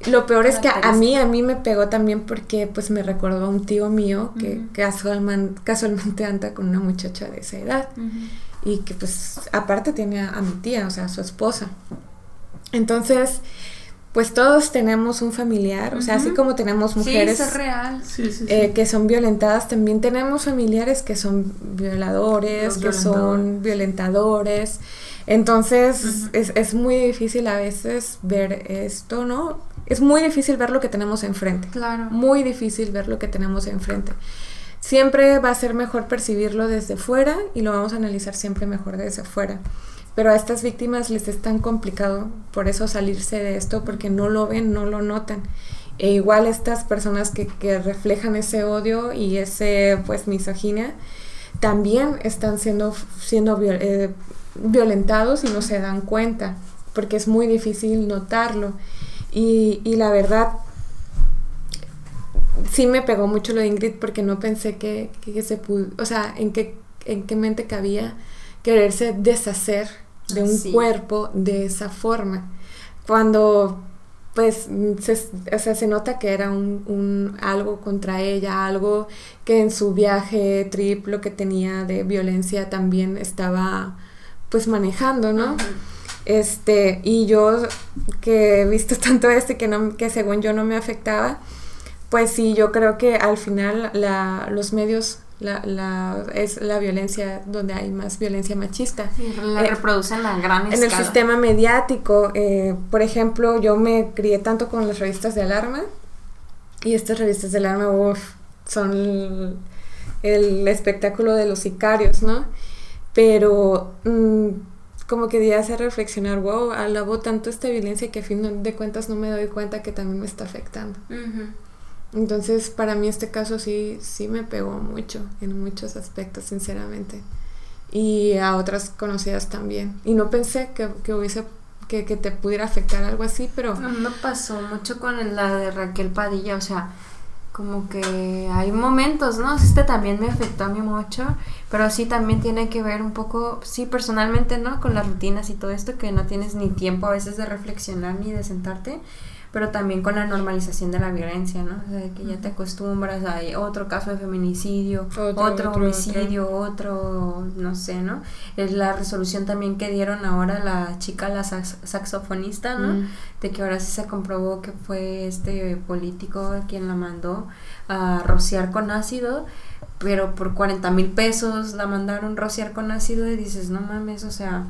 E: lo peor es que a mí, a mí me pegó también porque pues me recordó a un tío mío que casualmente, casualmente anda con una muchacha de esa edad. Y que pues aparte tiene a, a mi tía, o sea, a su esposa. Entonces, pues todos tenemos un familiar, o sea, así como tenemos mujeres eh, que son violentadas, también tenemos familiares que son violadores, que son violentadores. Entonces es, es, muy difícil a veces ver esto, ¿no? es muy difícil ver lo que tenemos enfrente.
D: Claro.
E: Muy difícil ver lo que tenemos enfrente. Siempre va a ser mejor percibirlo desde fuera y lo vamos a analizar siempre mejor desde fuera. Pero a estas víctimas les es tan complicado por eso salirse de esto porque no lo ven, no lo notan. E igual estas personas que, que reflejan ese odio y ese pues misoginia también están siendo, siendo eh, violentados y no se dan cuenta porque es muy difícil notarlo. Y, y la verdad, sí me pegó mucho lo de Ingrid porque no pensé que, que, que se pudo, o sea, en qué, en qué mente cabía quererse deshacer de un
D: Sí.
E: cuerpo de esa forma. Cuando pues se, o sea, se nota que era un, un algo contra ella, algo que en su viaje trip lo que tenía de violencia también estaba pues manejando, ¿no? Este, y yo que he visto [laughs] tanto esto y que no, que según yo no me afectaba, pues sí, yo creo que al final la, los medios la, la, es la violencia donde hay más violencia machista.
D: Sí, la
E: Eh,
D: reproducen a gran
E: En
D: escala.
E: el sistema mediático, eh, por ejemplo, yo me crié tanto con las revistas de alarma y estas revistas de alarma, uf, son el, el espectáculo de los sicarios, ¿no? Pero mm, como que ya hace reflexionar, wow, alabo tanto esta violencia que a fin de cuentas no me doy cuenta que también me está afectando.
D: Ujú.
E: Entonces, para mí este caso sí, sí me pegó mucho, en muchos aspectos, sinceramente. Y a otras conocidas también. Y no pensé que, que hubiese, que, que te pudiera afectar algo así, pero...
D: No me pasó mucho con la de Raquel Padilla, o sea, como que hay momentos, ¿no? Este también me afectó a mí mucho, pero sí también tiene que ver un poco, sí, personalmente, ¿no? Con las rutinas y todo esto, que no tienes ni tiempo a veces de reflexionar ni de sentarte, pero también con la normalización de la violencia, ¿no? O sea, que ya te acostumbras a otro caso de feminicidio,
E: Otro,
D: otro,
E: otro,
D: homicidio, otro. no sé, ¿no? Es la resolución también que dieron ahora la chica, la sax- saxofonista, ¿no?
E: Mm.
D: de que ahora sí se comprobó que fue este político quien la mandó a rociar con ácido, pero por 40 mil pesos la mandaron rociar con ácido y dices, no mames, o sea,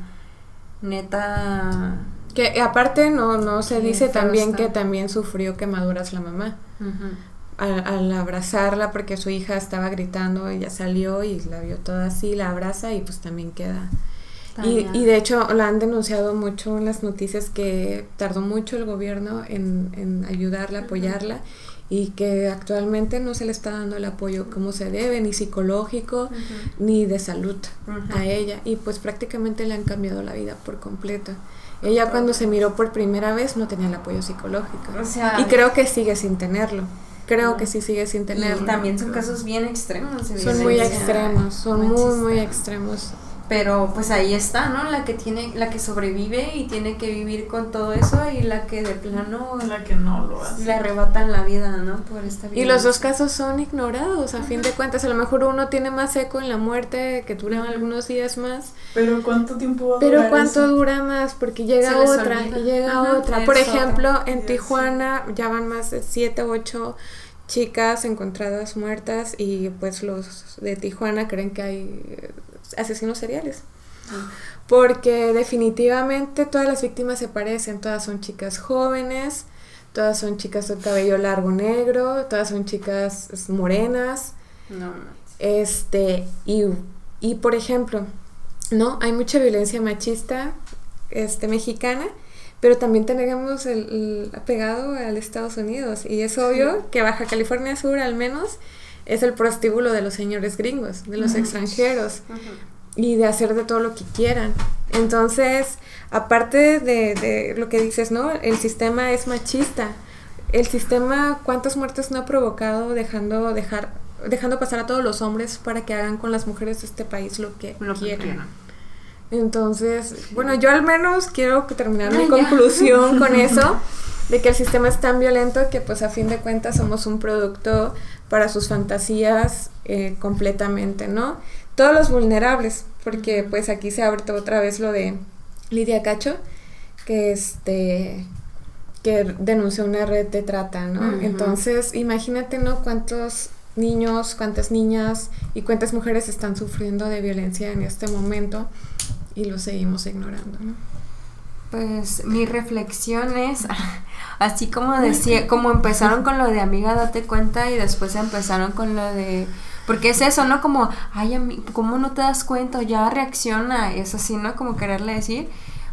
D: neta...
E: Que aparte no, no se dice también
D: está.
E: que también sufrió quemaduras la mamá. Al, al abrazarla porque su hija estaba gritando, ella salió y la vio toda así, la abraza y pues también queda Y, y de hecho la han denunciado mucho en las noticias que tardó mucho el gobierno en, en ayudarla, apoyarla y que actualmente no se le está dando el apoyo como se debe, ni psicológico, ni de salud a ella. Y pues prácticamente le han cambiado la vida por completo. Ella cuando se miró por primera vez no tenía el apoyo psicológico.
D: O sea,
E: Y creo que sigue sin tenerlo. Creo que sí sigue sin
D: y
E: tenerlo.
D: también son casos bien extremos.
E: Son muy extremos, son muy, muy extremos.
D: Pero pues ahí está, ¿no? La que tiene, la que sobrevive y tiene que vivir con todo eso y la que de plano
C: La que no lo hace.
D: le arrebatan la vida, ¿no? Por esta
E: Y los dos casos son ignorados, a fin de cuentas. A lo mejor uno tiene más eco en la muerte, que dura algunos días más.
C: Pero ¿cuánto tiempo va a
E: Pero
C: durar
E: ¿cuánto
C: eso?
E: dura más? Porque llega otra
D: olvida.
E: y llega
D: Ajá,
E: otra. Por
D: otra.
E: ejemplo, en Tijuana ya van más de siete u ocho chicas encontradas muertas y pues los de Tijuana creen que hay asesinos seriales. Porque definitivamente todas las víctimas se parecen, todas son chicas jóvenes, todas son chicas de cabello largo negro, todas son chicas morenas,
D: No, no.
E: este, y, y por ejemplo, ¿no? Hay mucha violencia machista, este, mexicana, pero también tenemos el, el apegado al Estados Unidos, y es obvio que Baja California Sur al menos es el prostíbulo de los señores gringos, de los extranjeros y de hacer de todo lo que quieran. Entonces, aparte de, de lo que dices, ¿no? El sistema es machista. El sistema, ¿cuántas muertes no ha provocado dejando, dejar, dejando pasar a todos los hombres para que hagan con las mujeres de este país lo que
D: Lo que
E: quieran?
D: quieran.
E: Entonces, bueno, yo al menos quiero terminar mi
D: Ay, ya.
E: conclusión con [laughs] eso, de que el sistema es tan violento que pues a fin de cuentas somos un producto para sus fantasías eh, completamente, ¿no? Todos los vulnerables, porque pues aquí se abre otra vez lo de Lidia Cacho, que este que denunció una red de trata, ¿no? Entonces, imagínate, ¿no? Cuántos niños, cuántas niñas y cuántas mujeres están sufriendo de violencia en este momento y lo seguimos ignorando, ¿no?
D: Pues mi reflexión es, [laughs] Así como decía, como empezaron con lo de amiga, date cuenta, y después empezaron con lo de. Porque es eso, ¿no? Como, ay, ami- ¿cómo no te das cuenta? Ya reacciona. Es así, ¿no? Como quererle decir.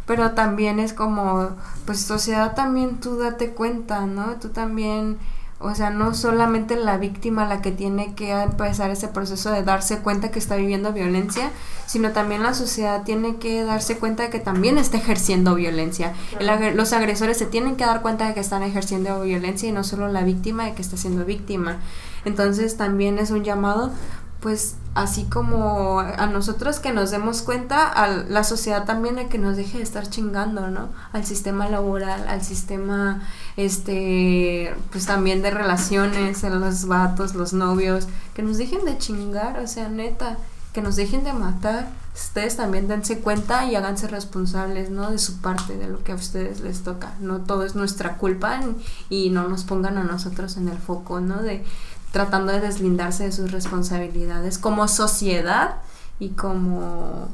D: Pero también es como, pues sociedad también tú date cuenta, ¿no? Tú también, o sea, no solamente la víctima la que tiene que empezar ese proceso de darse cuenta que está viviendo violencia, sino también la sociedad tiene que darse cuenta de que también está ejerciendo violencia. Agre- los agresores se tienen que dar cuenta de que están ejerciendo violencia y no solo la víctima de que está siendo víctima. Entonces también es un llamado, pues así como a nosotros que nos demos cuenta, a la sociedad también a que nos deje de estar chingando, ¿no? Al sistema laboral, al sistema, este, pues también de relaciones, a los vatos, los novios, que nos dejen de chingar, o sea, neta, que nos dejen de matar. Ustedes también dense cuenta y háganse responsables, ¿no? De su parte, de lo que a ustedes les toca. No todo es nuestra culpa y no nos pongan a nosotros en el foco, ¿no? De tratando de deslindarse de sus responsabilidades como sociedad y como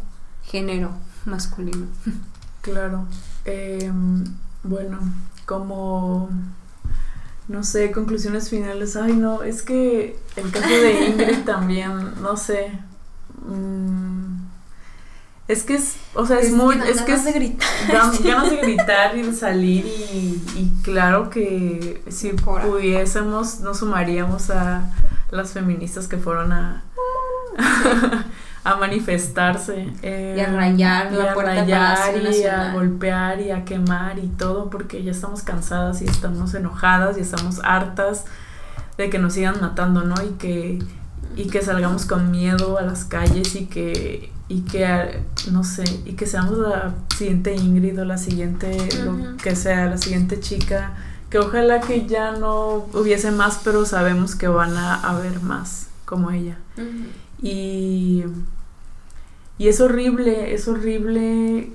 D: género masculino.
C: Claro. Em, bueno, como no sé, conclusiones finales. Ay, no, es que el caso de Ingrid [laughs] también, no sé. mm, es que es, o sea, es, muy, es que es
D: de gritar. [laughs]
C: ganas de gritar y de salir y, y claro que si
D: Por
C: pudiésemos nos sumaríamos a las feministas que fueron a [laughs] a manifestarse eh,
D: Y a rayar
C: y
D: la
C: a
D: puerta
C: rayar y a golpear y a quemar y todo porque ya estamos cansadas y estamos enojadas y estamos hartas de que nos sigan matando, ¿no? Y que y que salgamos con miedo a las calles y que y que ah, no sé y que seamos la siguiente Ingrid o la siguiente lo que sea la siguiente chica que ojalá que ya no hubiese más pero sabemos que van a haber más como ella. Y y es horrible es horrible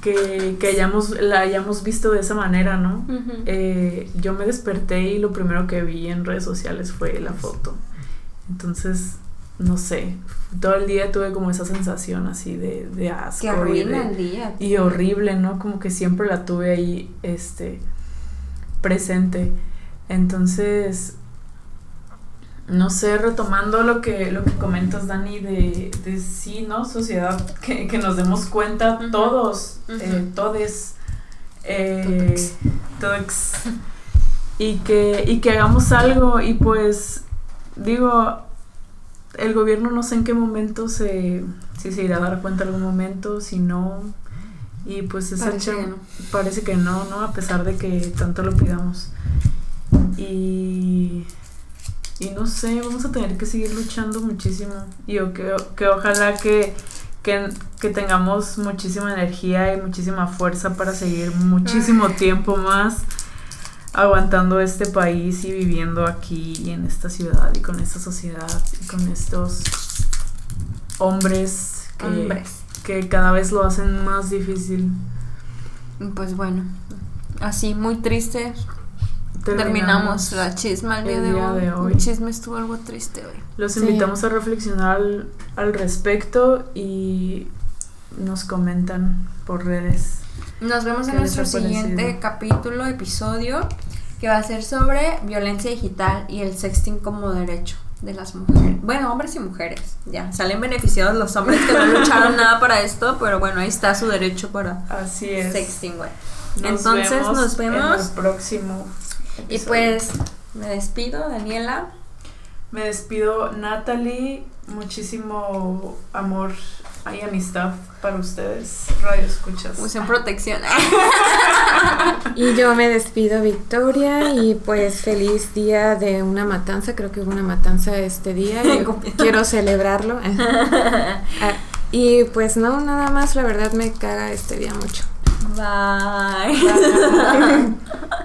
C: que, que hayamos la hayamos visto de esa manera no eh, yo me desperté y lo primero que vi en redes sociales fue la foto. Entonces, no sé, todo el día tuve como esa sensación así de, de asco.
D: Que
C: de-
D: el día.
C: y horrible, ¿no? Como que siempre la tuve ahí, este, presente. Entonces, no sé, retomando lo que, lo que comentas, Dani, de, de sí, ¿no? Sociedad, que, que nos demos cuenta todos,
D: Ujú.
C: eh, todes, eh, todex, y que, y que hagamos algo, y pues, digo, el gobierno no sé en qué momento se, si se irá a dar cuenta algún momento, si no, y pues esa
D: Parece que no.
C: parece que no, ¿no? A pesar de que tanto lo pidamos. Y, y no sé, vamos a tener que seguir luchando muchísimo. Y o que, que ojalá que, que, que tengamos muchísima energía y muchísima fuerza para seguir muchísimo tiempo más aguantando este país y viviendo aquí y en esta ciudad y con esta sociedad y con estos hombres que,
D: Hombres.
C: que cada vez lo hacen más difícil.
D: Pues bueno, así muy triste. Terminamos, la chisma el día,
C: el
D: de,
C: día
D: hoy.
C: de hoy.
D: El chisme estuvo algo triste hoy.
C: Los
E: Sí.
C: invitamos a reflexionar al, al respecto y nos comentan por redes.
D: Nos vemos en
C: ¿Qué les
D: nuestro siguiente capítulo, episodio, que va a ser sobre violencia digital y el sexting como derecho de las mujeres. Bueno, hombres y mujeres. Ya, salen beneficiados los hombres que no lucharon [laughs] nada para esto, pero bueno, ahí está su derecho para
C: Así es.
D: sexting, güey. Entonces
C: vemos
D: nos vemos.
C: en el próximo.
D: Y pues me despido, Daniela.
C: Me despido, Natalie. Muchísimo amor y amistad para ustedes. Radio escuchas.
D: Usen protección. [laughs]
E: Y yo me despido, Victoria, y pues feliz día de una matanza. Creo que hubo una matanza este día y [laughs] yo quiero celebrarlo. [laughs] Ah, y pues no, nada más, la verdad me caga este día mucho.
D: Bye.
C: Bye.